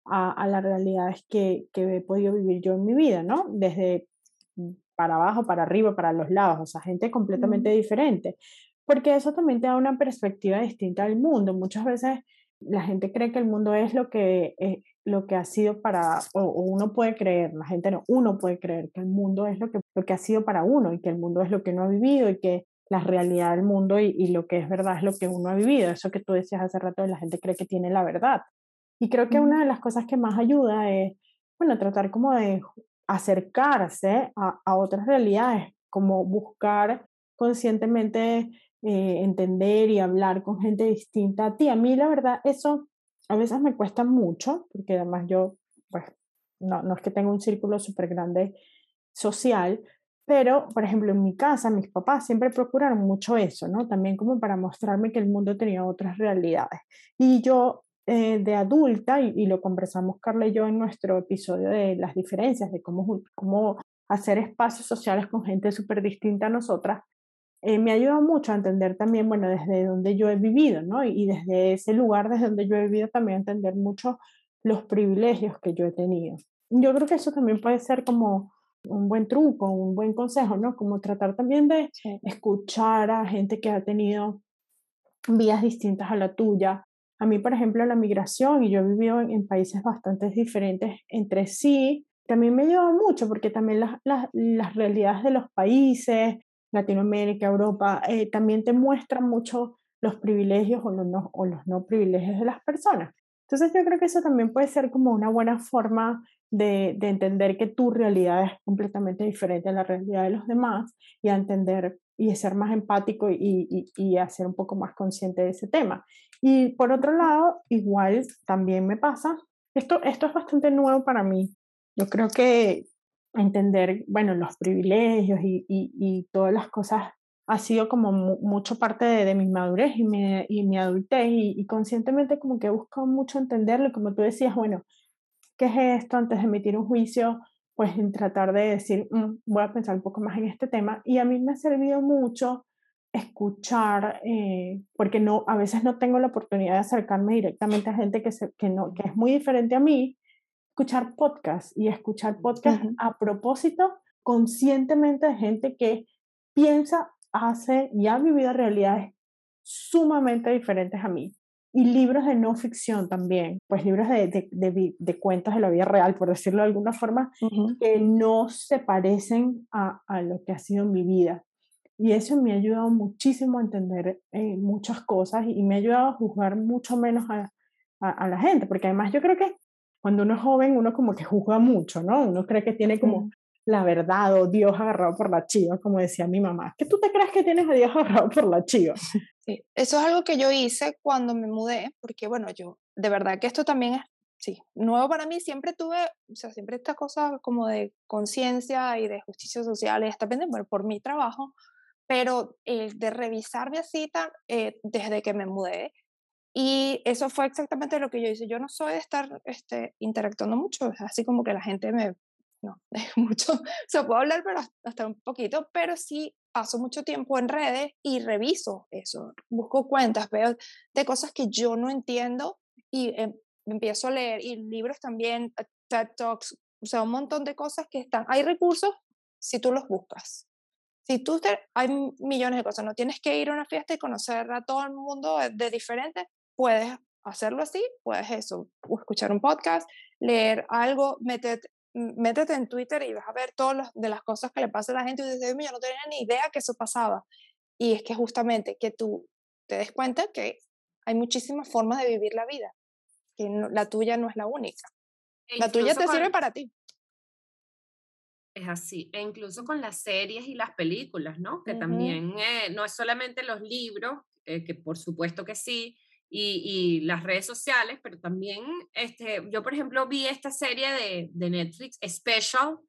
a, a, las realidades que, que he podido vivir yo en mi vida, ¿no? Desde para abajo, para arriba, para los lados, o sea, gente completamente diferente, porque eso también te da una perspectiva distinta al mundo. Muchas veces la gente cree que el mundo es lo que, eh, lo que ha sido para, o, uno puede creer, la gente no, uno puede creer que el mundo es lo que, lo que ha sido para uno y que el mundo es lo que uno ha vivido y que la realidad del mundo y, y lo que es verdad es lo que uno ha vivido. Eso que tú decías hace rato, la gente cree que tiene la verdad. Y creo que una de las cosas que más ayuda es, bueno, tratar como de acercarse a, a otras realidades, como buscar conscientemente eh, entender y hablar con gente distinta a ti. A mí la verdad eso a veces me cuesta mucho, porque además yo, pues, no, no es que tenga un círculo súper grande social, pero, por ejemplo, en mi casa, mis papás siempre procuraron mucho eso, ¿no? También como para mostrarme que el mundo tenía otras realidades. Y yo, eh, de adulta, y, y, lo conversamos Carla y yo en nuestro episodio de las diferencias, de cómo, cómo hacer espacios sociales con gente súper distinta a nosotras, eh, me ha ayudado mucho a entender también, bueno, desde donde yo he vivido, ¿no? Y, desde ese lugar, desde donde yo he vivido, también entender mucho los privilegios que yo he tenido. Yo creo que eso también puede ser como un buen truco, un buen consejo, ¿no? Como tratar también de escuchar a gente que ha tenido vías distintas a la tuya. A mí, por ejemplo, la migración, y yo he vivido en, países bastante diferentes entre sí, también me ayuda mucho porque también las, las, las realidades de los países, Latinoamérica, Europa, eh, también te muestran mucho los privilegios o los, no, o los no privilegios de las personas. Entonces yo creo que eso también puede ser como una buena forma de, de, entender que tu realidad es completamente diferente a la realidad de los demás y a entender y ser más empático y, y, y a ser un poco más consciente de ese tema. Y por otro lado, igual también me pasa, esto, esto es bastante nuevo para mí. Yo creo que entender, bueno, los privilegios y, y, todas las cosas ha sido como mucho parte de, mi madurez y mi, y mi adultez y, conscientemente como que he buscado mucho entenderlo y como tú decías, bueno, ¿qué es esto? Antes de emitir un juicio, pues en tratar de decir, mm, voy a pensar un poco más en este tema y a mí me ha servido mucho escuchar, eh, porque no, a veces no tengo la oportunidad de acercarme directamente a gente que, se, que, no, que es muy diferente a mí escuchar podcast y escuchar podcast a propósito conscientemente de gente que piensa, hace y ha vivido realidades sumamente diferentes a mí. Y libros de no ficción también, pues libros de, de, de, de cuentos de la vida real, por decirlo de alguna forma, que no se parecen a, a, lo que ha sido mi vida. Y eso me ha ayudado muchísimo a entender eh, muchas cosas y me ha ayudado a juzgar mucho menos a, a, a, la gente, porque además yo creo que cuando uno es joven, uno como que juzga mucho, ¿no? Uno cree que tiene como la verdad o Dios agarrado por la chiva, como decía mi mamá. ¿Qué tú te crees que tienes a Dios agarrado por la chiva?
Sí, eso es algo que yo hice cuando me mudé, porque bueno, yo, de verdad que esto también es, sí, nuevo para mí, siempre tuve, o sea, siempre esta cosa como de conciencia y de justicia social, está pendiente por mi trabajo, pero el de revisar mi cita eh, desde que me mudé, y eso fue exactamente lo que yo hice. Yo no soy de estar este, interactuando mucho, así como que la gente me... No, mucho, se puede hablar, pero hasta un poquito, pero sí paso mucho tiempo en redes y reviso eso. Busco cuentas, veo de cosas que yo no entiendo y em, empiezo a leer. Y libros también, eh, TED Talks, o sea, un montón de cosas que están. Hay recursos si tú los buscas. Si tú te, hay millones de cosas, no tienes que ir a una fiesta y conocer a todo el mundo de, de diferente, puedes hacerlo así, puedes eso, escuchar un podcast, leer algo, métete, métete en Twitter y vas a ver todas de las cosas que le pasa a la gente y dices, yo no tenía ni idea que eso pasaba. Y es que justamente que tú te des cuenta que hay muchísimas formas de vivir la vida, que la tuya no es la única. E la tuya te sirve para ti.
Es así, e incluso con las series y las películas, ¿no? Que también eh, no es solamente los libros, eh, que por supuesto que sí, y, las redes sociales, pero también, este, yo por ejemplo vi esta serie de, de Netflix, Special,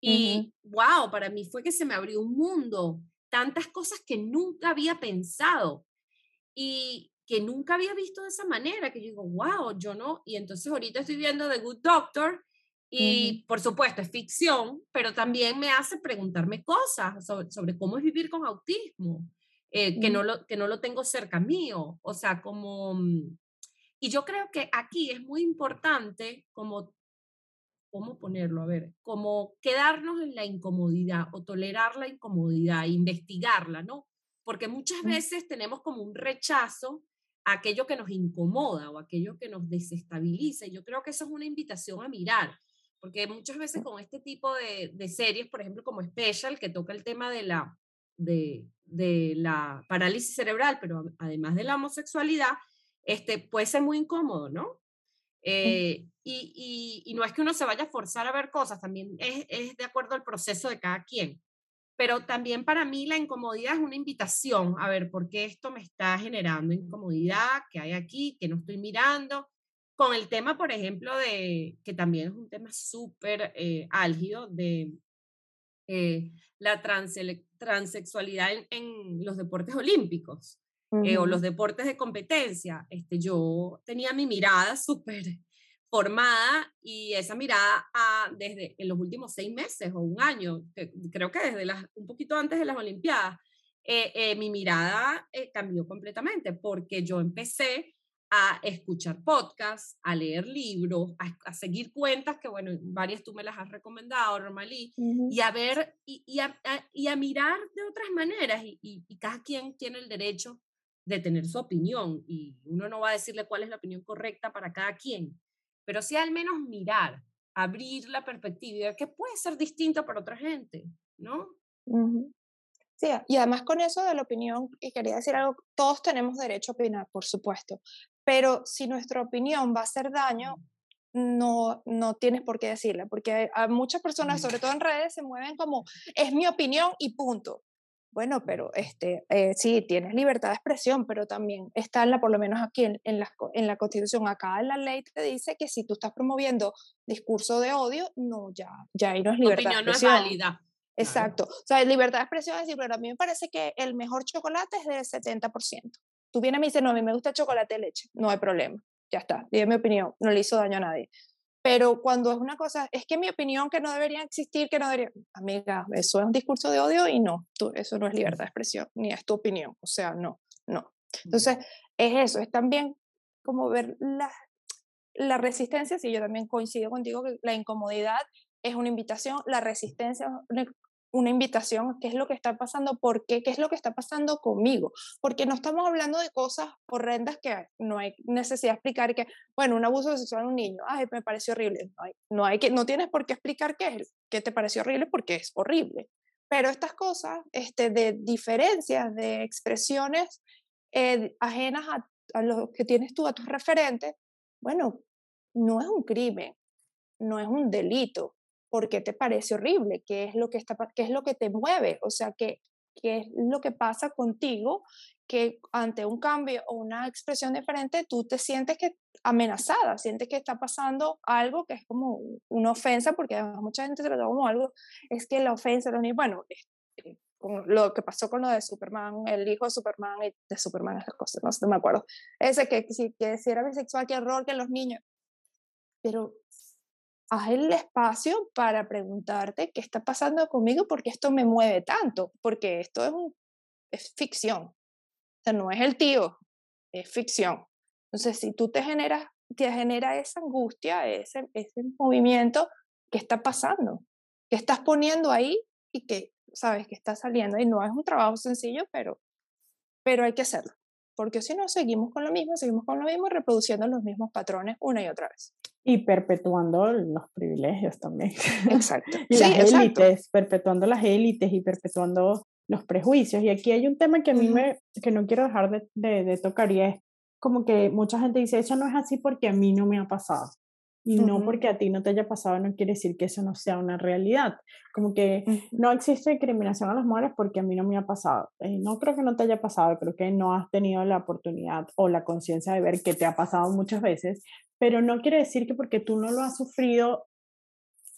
y wow, para mí fue que se me abrió un mundo, tantas cosas que nunca había pensado y que nunca había visto de esa manera, que yo digo, wow, yo no, y entonces ahorita estoy viendo The Good Doctor y por supuesto es ficción, pero también me hace preguntarme cosas sobre, sobre cómo es vivir con autismo. Eh, que, no lo, que no lo tengo cerca mío. O sea, como... Mm, y yo creo que aquí es muy importante como, ¿cómo ponerlo? A ver, como quedarnos en la incomodidad o tolerar la incomodidad, investigarla, ¿no? Porque muchas veces tenemos como un rechazo aquello que nos incomoda o aquello que nos desestabiliza. Y yo creo que eso es una invitación a mirar, porque muchas veces con este tipo de, de series, por ejemplo, como Special, que toca el tema de la, de, de la parálisis cerebral, pero además de la homosexualidad, este, puede ser muy incómodo, ¿no? Eh, y, y, no es que uno se vaya a forzar a ver cosas, también es, es de acuerdo al proceso de cada quien. Pero también para mí la incomodidad es una invitación a ver por qué esto me está generando incomodidad, qué hay aquí, que no estoy mirando. Con el tema, por ejemplo, de que también es un tema súper eh, álgido de eh, la transexualidad en, los deportes olímpicos eh, o los deportes de competencia. Este, yo tenía mi mirada súper formada y esa mirada a, desde en los últimos seis meses o un año, creo que desde las, un poquito antes de las Olimpiadas, eh, mi mirada cambió completamente porque yo empecé a escuchar podcasts, a leer libros, a, seguir cuentas, que bueno, varias tú me las has recomendado, Romalí, y a ver, y, y, a, y, a, mirar de otras maneras, y, y, cada quien tiene el derecho de tener su opinión, y uno no va a decirle cuál es la opinión correcta para cada quien, pero sí al menos mirar, abrir la perspectiva y ver que puede ser distinto para otra gente, ¿no?
Sí, y además con eso de la opinión, y quería decir algo, todos tenemos derecho a opinar, por supuesto, pero si nuestra opinión va a hacer daño, no, no tienes por qué decirla, porque a muchas personas, sobre todo en redes, se mueven como, es mi opinión y punto. Bueno, pero este, eh, sí, tienes libertad de expresión, pero también está en la, por lo menos aquí en, en, la, en la Constitución, acá en la ley te dice que si tú estás promoviendo discurso de odio, no, ya, ya ahí no es libertad
opinión de expresión. no es válida.
Exacto. O sea, libertad de expresión es decir, pero a mí me parece que el mejor chocolate es del 70%. Tú vienes y me dices, no, a mí me gusta chocolate de leche, no hay problema, ya está, dime mi opinión, no le hizo daño a nadie. Pero cuando es una cosa, es que mi opinión que no debería existir, que no debería, amiga, eso es un discurso de odio y no, tú, eso no es libertad de expresión, ni es tu opinión, o sea, no, no. Entonces, es eso, es también como ver la, la resistencia, si yo también coincido contigo que la incomodidad es una invitación, la resistencia una invitación, qué es lo que está pasando, por qué, qué es lo que está pasando conmigo, porque no estamos hablando de cosas horrendas que no hay necesidad de explicar que, bueno, un abuso sexual a un niño, ay, me pareció horrible, no hay, no hay que, no tienes por qué explicar qué es, qué te pareció horrible porque es horrible, pero estas cosas, este, de diferencias, de expresiones eh, ajenas a, a lo que tienes tú, a tus referentes, bueno, no es un crimen, no es un delito, ¿por qué te parece horrible? ¿Qué es lo que, está, qué es lo que te mueve? O sea, ¿qué, ¿qué es lo que pasa contigo que ante un cambio o una expresión diferente tú te sientes que amenazada, sientes que está pasando algo que es como una ofensa, porque además mucha gente toma como algo, es que la ofensa, lo bueno, este, lo que pasó con lo de Superman, el hijo de Superman y de Superman, esas cosas, no, no me acuerdo, ese que, que, que si era bisexual, qué error que los niños, pero haz el espacio para preguntarte qué está pasando conmigo, porque esto me mueve tanto, porque esto es, ficción. O sea, no es el tío, es ficción. Entonces, si tú te generas, te genera esa angustia, ese, ese movimiento, ¿qué está pasando? ¿Qué estás poniendo ahí y que sabes que está saliendo? Y no es un trabajo sencillo, pero, pero hay que hacerlo. Porque si no, seguimos con lo mismo, seguimos con lo mismo, reproduciendo los mismos patrones una y otra vez.
Y perpetuando los privilegios también.
Exacto.
y las élites, perpetuando las élites y perpetuando los prejuicios. Y aquí hay un tema que a mí me, que no quiero dejar de, de, de, tocar y es como que mucha gente dice, eso no es así porque a mí no me ha pasado. Y no porque a ti no te haya pasado no quiere decir que eso no sea una realidad. Como que no existe discriminación a las mujeres porque a mí no me ha pasado. Eh, no creo que no te haya pasado, creo que no has tenido la oportunidad o la conciencia de ver que te ha pasado muchas veces, pero no quiere decir que porque tú no lo has sufrido,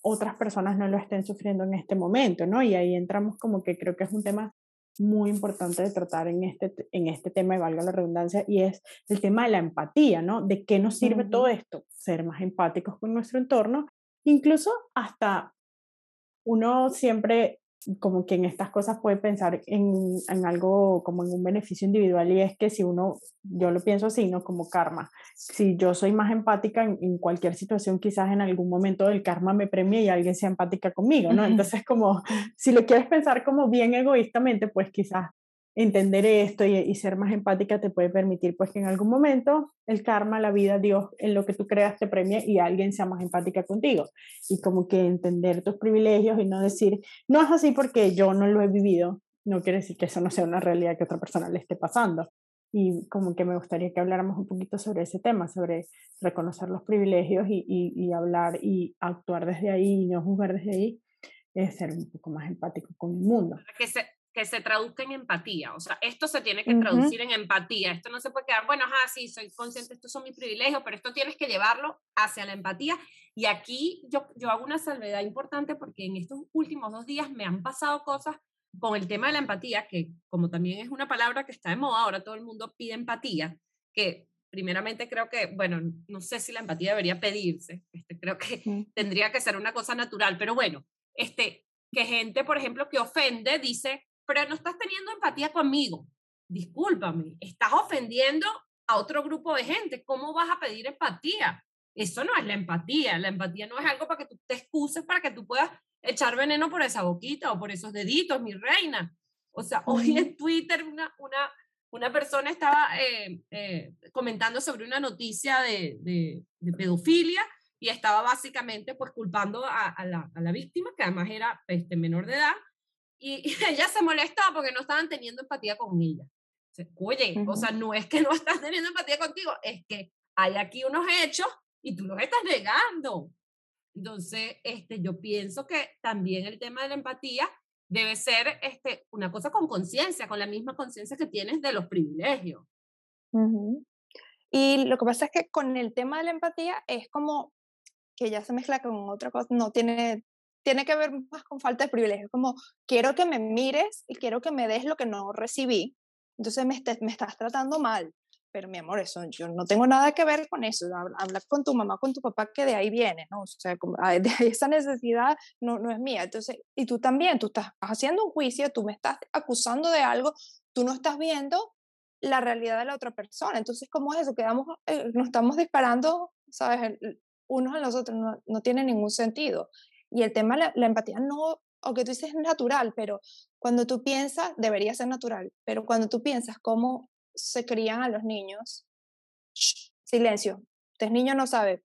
otras personas no lo estén sufriendo en este momento, ¿no? Y ahí entramos como que creo que es un tema muy importante de tratar en este, en este tema, y valga la redundancia, y es el tema de la empatía, ¿no? ¿De qué nos sirve todo esto? Ser más empáticos con nuestro entorno, incluso hasta uno siempre como que en estas cosas puede pensar en, en, algo como en un beneficio individual y es que si uno, yo lo pienso así, ¿no? Como karma. Si yo soy más empática en, en cualquier situación, quizás en algún momento del karma me premie y alguien sea empática conmigo, ¿no? Entonces como, si lo quieres pensar como bien egoístamente, pues quizás entender esto y, ser más empática te puede permitir pues que en algún momento el karma, la vida, Dios, en lo que tú creas te premie y alguien sea más empática contigo. Y como que entender tus privilegios y no decir, no es así porque yo no lo he vivido, no quiere decir que eso no sea una realidad que otra persona le esté pasando. Y como que me gustaría que habláramos un poquito sobre ese tema, sobre reconocer los privilegios y, y, hablar y actuar desde ahí y no juzgar desde ahí, es ser un poco más empático con el mundo.
Que se, que se traduzca en empatía. O sea, esto se tiene que traducir en empatía. Esto no se puede quedar, bueno, ah, sí, soy consciente, estos son mis privilegios, pero esto tienes que llevarlo hacia la empatía. Y aquí yo, yo hago una salvedad importante porque en estos últimos dos días me han pasado cosas con el tema de la empatía, que como también es una palabra que está de moda, ahora todo el mundo pide empatía, que primeramente creo que, bueno, no sé si la empatía debería pedirse, este, creo que tendría que ser una cosa natural, pero bueno, este, que gente, por ejemplo, que ofende, dice, pero no estás teniendo empatía conmigo. Discúlpame, estás ofendiendo a otro grupo de gente. ¿Cómo vas a pedir empatía? Eso no es la empatía. La empatía no es algo para que tú te excuses, para que tú puedas echar veneno por esa boquita o por esos deditos, mi reina. O sea, hoy en Twitter una, una, una persona estaba eh, eh, comentando sobre una noticia de, de, pedofilia y estaba básicamente pues culpando a, a, la, a, la, víctima, que además era este, menor de edad, y, ella se molestaba porque no estaban teniendo empatía con ella. Oye, o sea, no es que no estás teniendo empatía contigo, es que hay aquí unos hechos y tú los estás negando. Entonces, este, yo pienso que también el tema de la empatía debe ser este, una cosa con conciencia, con la misma conciencia que tienes de los privilegios.
Y lo que pasa es que con el tema de la empatía es como que ya se mezcla con otra cosa, no tiene tiene que ver más con falta de privilegio, como quiero que me mires y quiero que me des lo que no recibí, entonces me, me estás tratando mal, pero mi amor, eso yo no tengo nada que ver con eso, habla, con tu mamá, con tu papá, que de ahí viene, ¿no? O sea, de esa necesidad no, no es mía, entonces, y tú también, tú estás haciendo un juicio, tú me estás acusando de algo, tú no estás viendo la realidad de la otra persona, entonces, ¿cómo es eso? Quedamos, eh, nos estamos disparando, ¿sabes? Unos a los otros, no, no tiene ningún sentido. Y el tema, la, la empatía no, o que tú dices es natural, pero cuando tú piensas, debería ser natural, pero cuando tú piensas cómo se crían a los niños, silencio, este niño no sabe,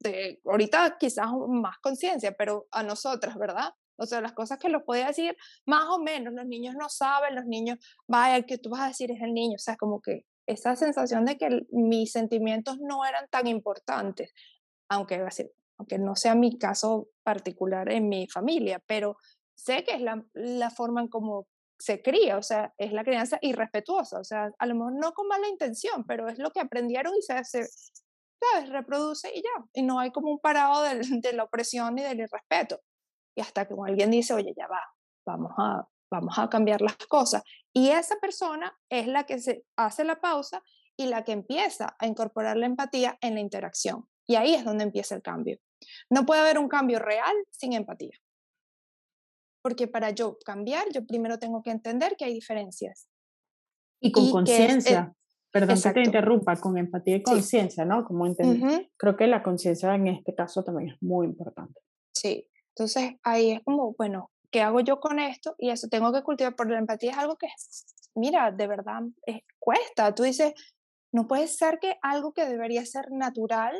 de, ahorita quizás más conciencia, pero a nosotras, ¿verdad? O sea, las cosas que los puede decir, más o menos, los niños no saben, los niños, vaya, el que tú vas a decir es el niño, o sea, como que esa sensación de que mis sentimientos no eran tan importantes, aunque decir, aunque no sea mi caso particular en mi familia, pero sé que es la, la forma en cómo se cría, o sea, es la crianza irrespetuosa, o sea, a lo mejor no con mala intención, pero es lo que aprendieron y se, hace, ¿sabes? Reproduce y ya, y no hay como un parado de, de la opresión y del irrespeto. Y hasta que alguien dice, oye, ya va, vamos a, vamos a cambiar las cosas. Y esa persona es la que se hace la pausa y la que empieza a incorporar la empatía en la interacción. Y ahí es donde empieza el cambio. No puede haber un cambio real sin empatía. Porque para yo cambiar, yo primero tengo que entender que hay diferencias.
Y con conciencia. Perdón que te interrumpa, con empatía y conciencia, ¿no? Como entender. Creo que la conciencia en este caso también es muy importante.
Sí, entonces ahí es como, bueno, ¿qué hago yo con esto? Y eso tengo que cultivar, porque la empatía es algo que, mira, de verdad cuesta. Tú dices, no puede ser que algo que debería ser natural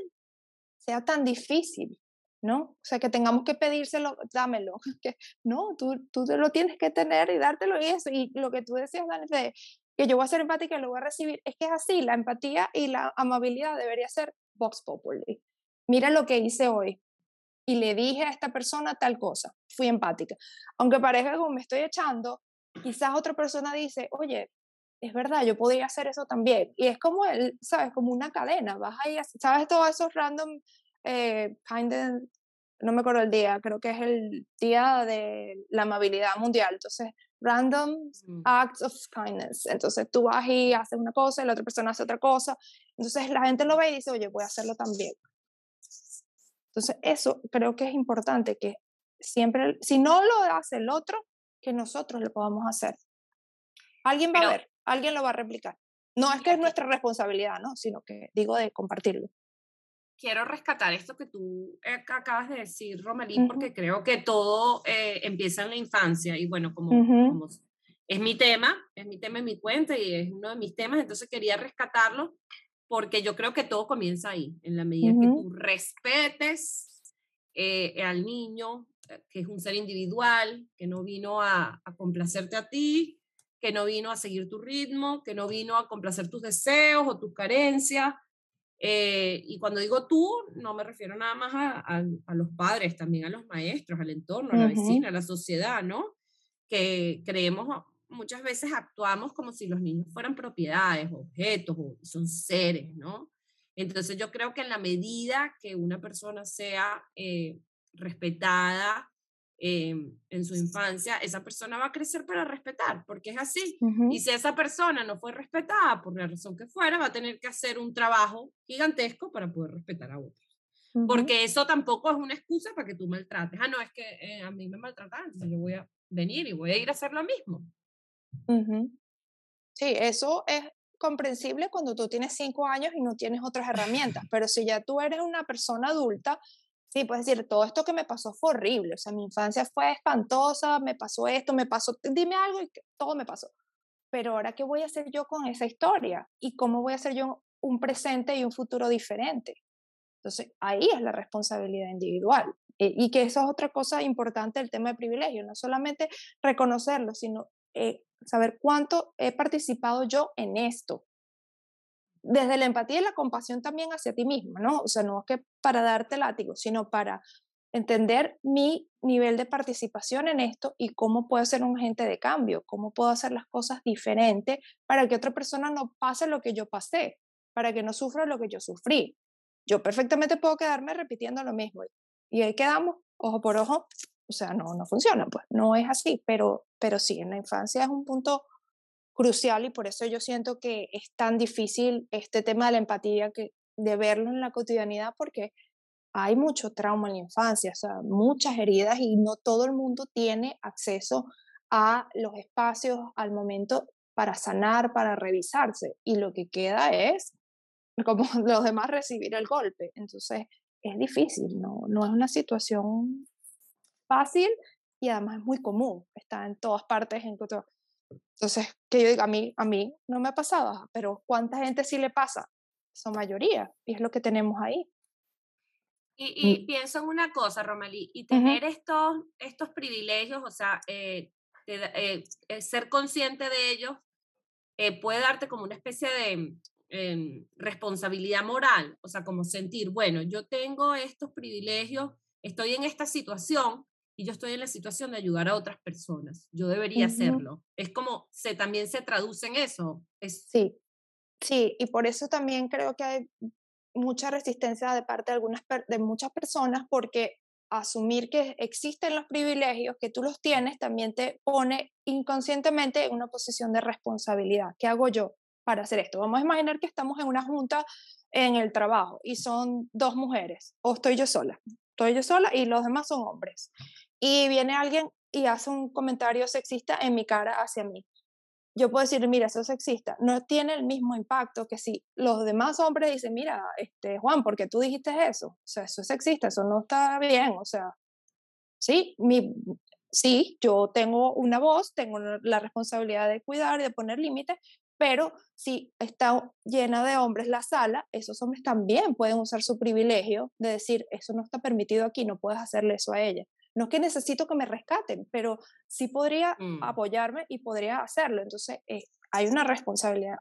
sea tan difícil, ¿no? O sea, que tengamos que pedírselo, dámelo. Que, no, tú, tú te lo tienes que tener y dártelo y eso. Y lo que tú decías, Dani, de que yo voy a ser empática y lo voy a recibir, es que es así, la empatía y la amabilidad debería ser Vox Populi. Mira lo que hice hoy y le dije a esta persona tal cosa, fui empática. Aunque parezca como me estoy echando, quizás otra persona dice, oye, es verdad, yo podría hacer eso también. Y es como, el, ¿sabes? Como una cadena, vas ahí, ¿sabes? Todos esos random, eh, kind of, no me acuerdo el día, creo que es el día de la amabilidad mundial. Entonces, random mm. acts of kindness. Entonces, tú vas y haces una cosa y la otra persona hace otra cosa. Entonces, la gente lo ve y dice, oye, voy a hacerlo también. Entonces, eso creo que es importante, que siempre, si no lo hace el otro, que nosotros lo podamos hacer. Alguien va a ver alguien lo va a replicar. No es que es nuestra responsabilidad, ¿no? Sino que digo de compartirlo.
Quiero rescatar esto que tú eh, acabas de decir, Romalí, porque creo que todo eh, empieza en la infancia y bueno, como, es mi tema, es mi tema en mi cuenta y es uno de mis temas, entonces quería rescatarlo porque yo creo que todo comienza ahí, en la medida que tú respetes eh, al niño, que es un ser individual, que no vino a, a, complacerte a ti, que no vino a seguir tu ritmo, que no vino a complacer tus deseos o tus carencias. Eh, y cuando digo tú, no me refiero nada más a, a, los padres, también a los maestros, al entorno, a la vecina, a la sociedad, ¿no? Que creemos muchas veces actuamos como si los niños fueran propiedades, objetos, o son seres, ¿no? Entonces yo creo que en la medida que una persona sea eh, respetada eh, en su infancia, esa persona va a crecer para respetar, porque es así. Y si esa persona no fue respetada por la razón que fuera, va a tener que hacer un trabajo gigantesco para poder respetar a otros. Porque eso tampoco es una excusa para que tú maltrates. Ah, no, es que eh, a mí me maltratan, entonces yo voy a venir y voy a ir a hacer lo mismo.
Sí, eso es comprensible cuando tú tienes cinco años y no tienes otras herramientas, pero si ya tú eres una persona adulta, sí, puedes decir, todo esto que me pasó fue horrible, o sea, mi infancia fue espantosa, me pasó esto, me pasó, dime algo y todo me pasó. Pero ahora, ¿qué voy a hacer yo con esa historia? ¿Y cómo voy a hacer yo un presente y un futuro diferente? Entonces, ahí es la responsabilidad individual. Eh, y que eso es otra cosa importante del tema de privilegio, no solamente reconocerlo, sino eh, saber cuánto he participado yo en esto. Desde la empatía y la compasión también hacia ti mismo, ¿no? O sea, no es que para darte látigo, sino para entender mi nivel de participación en esto y cómo puedo ser un agente de cambio, cómo puedo hacer las cosas diferentes para que otra persona no pase lo que yo pasé, para que no sufra lo que yo sufrí. Yo perfectamente puedo quedarme repitiendo lo mismo y ahí quedamos, ojo por ojo, o sea, no, no funciona, pues no es así, pero, pero sí, en la infancia es un punto crucial y por eso yo siento que es tan difícil este tema de la empatía, que, de verlo en la cotidianidad, porque hay mucho trauma en la infancia, o sea, muchas heridas y no todo el mundo tiene acceso a los espacios al momento para sanar, para revisarse. Y lo que queda es, como los demás, recibir el golpe. Entonces, es difícil, no, no es una situación fácil y además es muy común, está en todas partes. En Entonces, que yo diga, a mí, a mí no me ha pasado, pero ¿cuánta gente sí le pasa? Su mayoría, y es lo que tenemos ahí.
Y, pienso en una cosa, Romalí, y tener estos, estos privilegios, o sea, eh, eh, eh, ser consciente de ellos, puede darte como una especie de em, responsabilidad moral, o sea, como sentir, bueno, yo tengo estos privilegios, estoy en esta situación, y yo estoy en la situación de ayudar a otras personas. Yo debería hacerlo. Es como se también se traduce en eso. Es...
Sí, sí, y por eso también creo que hay mucha resistencia de parte de algunas de muchas personas porque asumir que existen los privilegios, que tú los tienes, también te pone inconscientemente en una posición de responsabilidad. ¿Qué hago yo para hacer esto? Vamos a imaginar que estamos en una junta en el trabajo y son dos mujeres o estoy yo sola. Estoy yo sola y los demás son hombres y viene alguien y hace un comentario sexista en mi cara hacia mí. Yo puedo decir, mira, eso es sexista. No tiene el mismo impacto que si los demás hombres dicen, mira, este, Juan, ¿por qué tú dijiste eso? O sea, eso es sexista, eso no está bien. O sea, sí, mi, sí, yo tengo una voz, tengo la responsabilidad de cuidar, de poner límites, pero si está llena de hombres la sala, esos hombres también pueden usar su privilegio de decir, eso no está permitido aquí, no puedes hacerle eso a ella no es que necesito que me rescaten, pero sí podría mm. apoyarme y podría hacerlo. Entonces, eh, hay una responsabilidad.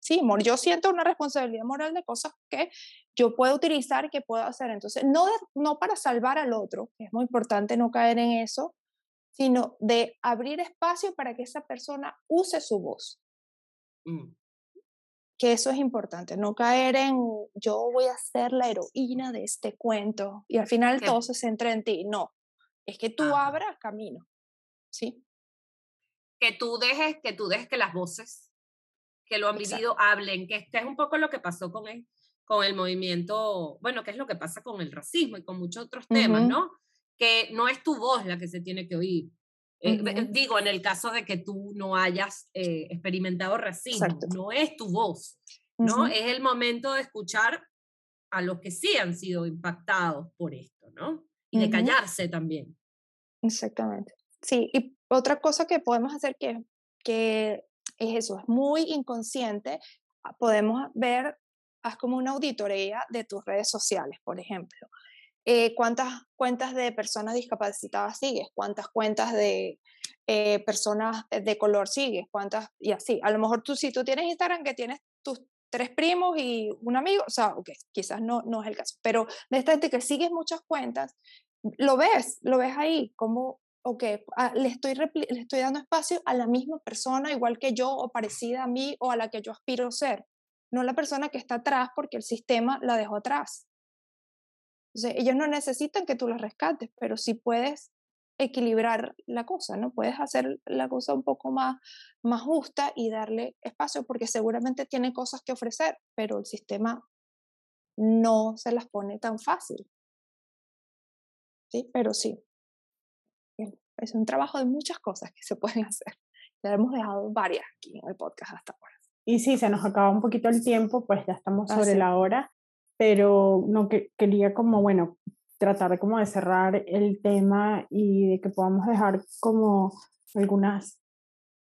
Sí, yo siento una responsabilidad moral de cosas que yo puedo utilizar y que puedo hacer. Entonces, no, no para salvar al otro, que es muy importante no caer en eso, sino de abrir espacio para que esa persona use su voz. Mm. Que eso es importante, no caer en yo voy a ser la heroína de este cuento y al final todo se centra en ti. No, es que tú abras camino, ¿sí?
Que tú dejes, que tú dejes que las voces que lo han vivido hablen, que este es un poco lo que pasó con el, con el movimiento, bueno, que es lo que pasa con el racismo y con muchos otros temas, ¿no? Que no es tu voz la que se tiene que oír. Eh, digo, en el caso de que tú no hayas eh, experimentado racismo, no es tu voz, ¿no? Es el momento de escuchar a los que sí han sido impactados por esto, ¿no? Y de callarse también.
Exactamente. Sí, y otra cosa que podemos hacer que que es eso, es muy inconsciente. Ah, podemos ver, haz como una auditoría de tus redes sociales, por ejemplo. Eh, ¿Cuántas cuentas de personas discapacitadas sigues? ¿Cuántas cuentas de eh, personas de color sigues? ¿Cuántas? Y así. A lo mejor tú, si tú tienes Instagram que tienes tus tres primos y un amigo, o sea, ok, quizás no, no es el caso, pero de esta gente que sigues muchas cuentas, lo ves, lo ves ahí, como, ok, ah, le, estoy le estoy dando espacio a la misma persona, igual que yo, o parecida a mí, o a la que yo aspiro a ser, no la persona que está atrás porque el sistema la dejó atrás. Entonces, ellos no necesitan que tú los rescates, pero sí puedes equilibrar la cosa, ¿no? Puedes hacer la cosa un poco más, más justa y darle espacio porque seguramente tiene cosas que ofrecer, pero el sistema no se las pone tan fácil. Sí, pero sí. Es un trabajo de muchas cosas que se pueden hacer. Ya hemos dejado varias aquí en el podcast hasta ahora.
Y sí, se nos acaba un poquito el tiempo, pues ya estamos sobre la hora, pero no que, quería como, bueno, tratar como de cerrar el tema y de que podamos dejar como algunas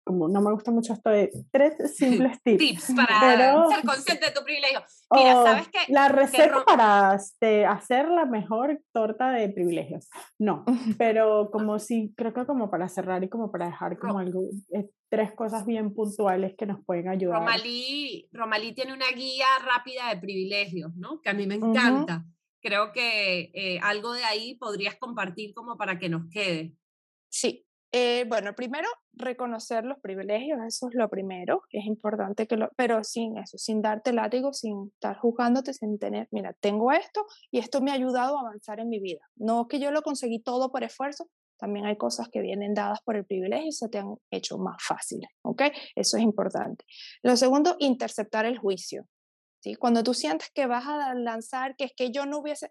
como no me gusta mucho esto de tres simples tips.
tips para ser consciente de tu privilegio. Mira, ¿sabes qué?
La receta para este, hacer la mejor torta de privilegios. No, pero como sí, creo que como para cerrar y como para dejar como algo, eh, tres cosas bien puntuales que nos pueden ayudar.
Romalí, Romalí tiene una guía rápida de privilegios, ¿no? Que a mí me encanta. Creo que eh, algo de ahí podrías compartir como para que nos quede.
Sí, eh, bueno, primero, reconocer los privilegios, eso es lo primero, es importante que lo, pero sin eso, sin darte látigo, sin estar juzgándote, sin tener, mira, tengo esto y esto me ha ayudado a avanzar en mi vida. No que yo lo conseguí todo por esfuerzo, también hay cosas que vienen dadas por el privilegio y se te han hecho más fáciles, ¿ok? Eso es importante. Lo segundo, interceptar el juicio. ¿sí? Cuando tú sientes que vas a lanzar, que es que yo no hubiese,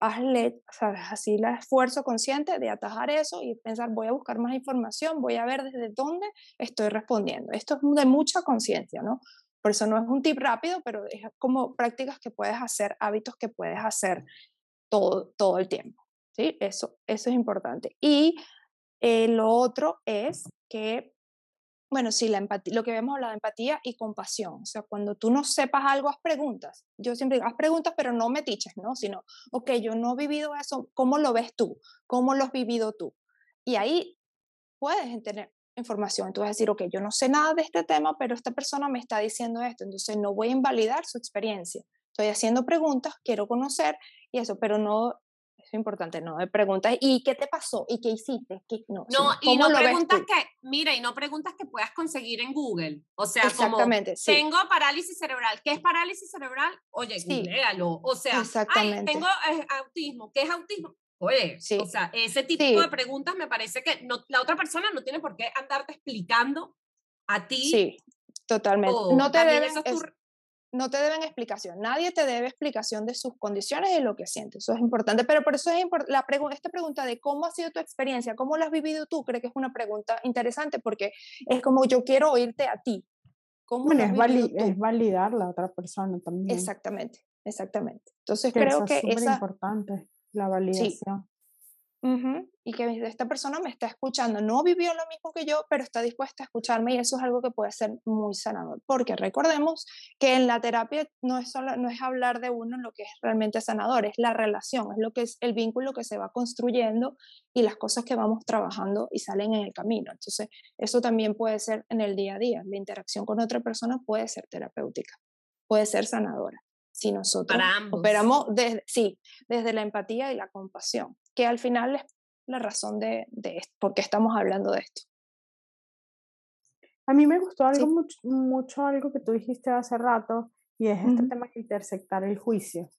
hazle, ¿sabes? Así el esfuerzo consciente de atajar eso y pensar, voy a buscar más información, voy a ver desde dónde estoy respondiendo. Esto es de mucha conciencia, ¿no? Por eso no es un tip rápido, pero es como prácticas que puedes hacer, hábitos que puedes hacer todo, todo el tiempo, ¿sí? Eso, eso es importante. Y eh, lo otro es que bueno, sí, la empatía, lo que habíamos hablado, empatía y compasión. O sea, cuando tú no sepas algo, haz preguntas. Yo siempre digo, haz preguntas, pero no me tiches, ¿no? Sino, ok, yo no he vivido eso, ¿cómo lo ves tú? ¿Cómo lo has vivido tú? Y ahí puedes tener información. Tú vas a decir, ok, yo no sé nada de este tema, pero esta persona me está diciendo esto, entonces no voy a invalidar su experiencia. Estoy haciendo preguntas, quiero conocer y eso, pero no es importante, no preguntas, ¿y qué te pasó? ¿Y qué hiciste? ¿Qué?
No, no y no preguntas que, mira, y no preguntas que puedas conseguir en Google. O sea, Exactamente, como, tengo parálisis cerebral. ¿Qué es parálisis cerebral? Oye, sí. O sea, Ay, tengo eh, autismo. ¿Qué es autismo? Oye, o sea, ese tipo de preguntas me parece que no, la otra persona no tiene por qué andarte explicando a ti.
Sí, totalmente. No te debes, no te deben explicación. Nadie te debe explicación de sus condiciones y lo que sientes. Eso es importante. Pero por eso es la esta pregunta de cómo ha sido tu experiencia, cómo lo has vivido tú, creo que es una pregunta interesante porque es como yo quiero oírte a ti.
¿Cómo es, validar la otra persona también.
Exactamente, exactamente. Entonces creo que es
importante la validación
y que esta persona me está escuchando. No vivió lo mismo que yo, pero está dispuesta a escucharme y eso es algo que puede ser muy sanador. Porque recordemos que en la terapia no es, solo, no es hablar de uno lo que es realmente sanador, es la relación, es lo que es el vínculo que se va construyendo y las cosas que vamos trabajando y salen en el camino. Entonces, eso también puede ser en el día a día. La interacción con otra persona puede ser terapéutica, puede ser sanadora. Si nosotros operamos desde, sí, desde la empatía y la compasión que al final es la razón de, de por qué estamos hablando de esto.
A mí me gustó algo mucho, mucho, algo que tú dijiste hace rato, y es este tema de intersectar el juicio.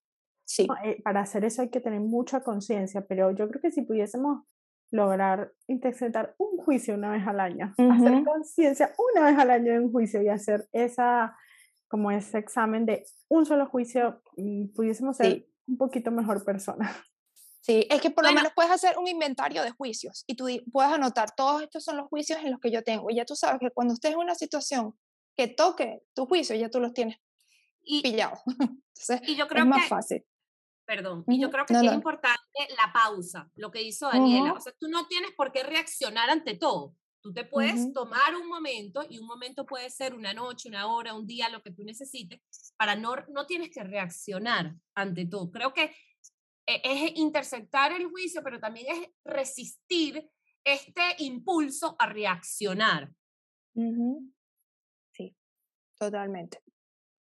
Sí.
Eh, para hacer eso hay que tener mucha conciencia, pero yo creo que si pudiésemos lograr intersectar un juicio una vez al año, hacer conciencia una vez al año en un juicio y hacer esa, como ese examen de un solo juicio, mm, pudiésemos ser un poquito mejor persona.
Sí, es que por lo menos puedes hacer un inventario de juicios y tú puedes anotar, todos estos son los juicios en los que yo tengo. Y ya tú sabes que cuando estés en una situación que toque tu juicio, ya tú los tienes y, pillados. Entonces, y yo creo es más fácil.
Perdón, y yo creo que es importante la pausa, lo que hizo Daniela. O sea, tú no tienes por qué reaccionar ante todo. Tú te puedes tomar un momento y un momento puede ser una noche, una hora, un día, lo que tú necesites, para no, no tienes que reaccionar ante todo. Creo que e, es interceptar el juicio, pero también es resistir este impulso a reaccionar.
Sí, totalmente.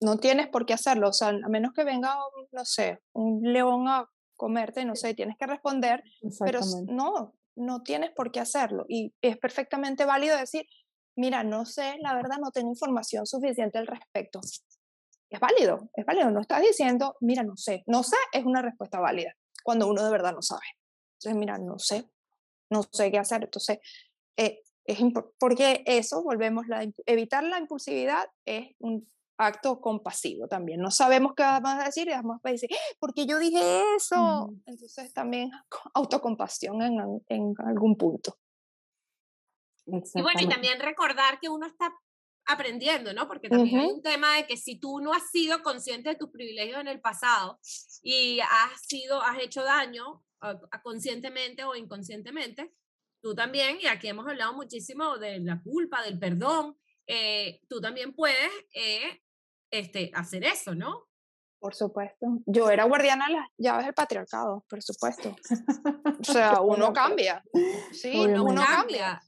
No tienes por qué hacerlo, o sea, a menos que venga, no sé, un león a comerte, no sé, tienes que responder, pero no, no tienes por qué hacerlo. Y es perfectamente válido decir, mira, no sé, la verdad no tengo información suficiente al respecto. Es válido, es válido. No estás diciendo, mira, no sé. No sé es una respuesta válida cuando uno de verdad no sabe. Entonces, mira, no sé, no sé qué hacer. Entonces, eh, es porque eso, volvemos, la, evitar la impulsividad es un acto compasivo también. No sabemos qué vamos a decir y vamos a decir, ¡Ah! ¿por qué yo dije eso? Entonces también autocompasión en, en algún punto.
Y bueno, y también recordar que uno está aprendiendo, ¿no? Porque también hay un tema de que si tú no has sido consciente de tus privilegios en el pasado y has sido, has hecho daño conscientemente o inconscientemente, tú también, y aquí hemos hablado muchísimo de la culpa, del perdón, eh, tú también puedes eh, este, hacer eso, ¿no?
Por supuesto. Yo era guardiana de las llaves del patriarcado, por supuesto. O sea, uno cambia. Sí, uno, cambia.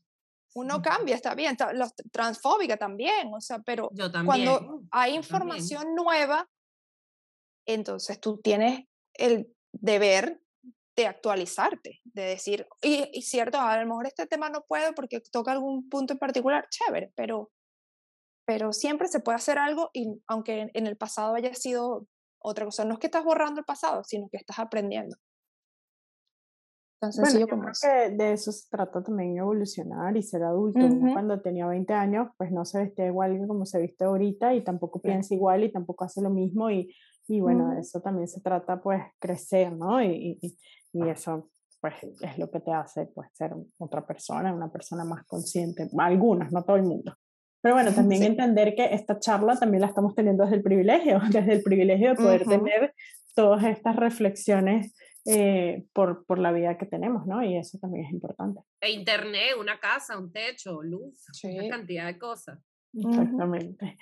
Uno cambia, está bien. Los transfóbica también, o sea, pero cuando hay información nueva, entonces tú tienes el deber de actualizarte, de decir, y, y, cierto, a lo mejor este tema no puedo porque toca algún punto en particular, chévere, pero pero siempre se puede hacer algo y aunque en el pasado haya sido otra cosa, no es que estás borrando el pasado, sino que estás aprendiendo.
Tan sencillo como eso. Que de eso se trata también evolucionar y ser adulto. Cuando tenía 20 años, pues no se vestía igual que como se viste ahorita y tampoco piensa igual y tampoco hace lo mismo y, y bueno, de eso también se trata pues crecer, ¿no? Y, y, y, eso pues es lo que te hace pues ser otra persona, una persona más consciente, algunas, no todo el mundo. Pero bueno, también entender que esta charla también la estamos teniendo desde el privilegio, desde el privilegio de poder tener todas estas reflexiones eh, por, por, la vida que tenemos, ¿no? Y eso también es importante.
E internet, una casa, un techo, luz, una cantidad de cosas.
Exactamente.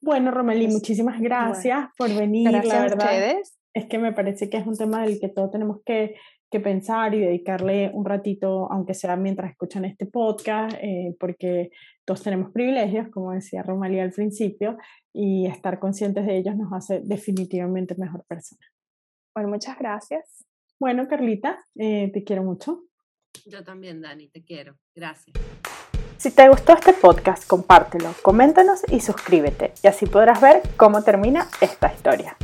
Bueno, Romeli, muchísimas gracias por venir.
Gracias la verdad, a ustedes.
Es que me parece que es un tema del que todos tenemos que que pensar y dedicarle un ratito, aunque sea mientras escuchan este podcast, eh, porque todos tenemos privilegios, como decía Romalía al principio, y estar conscientes de ellos nos hace definitivamente mejor persona.
Bueno, muchas gracias.
Bueno, Carlita, eh, te quiero mucho.
Yo también, Dani, te quiero. Gracias.
Si te gustó este podcast, compártelo, coméntanos y suscríbete, y así podrás ver cómo termina esta historia.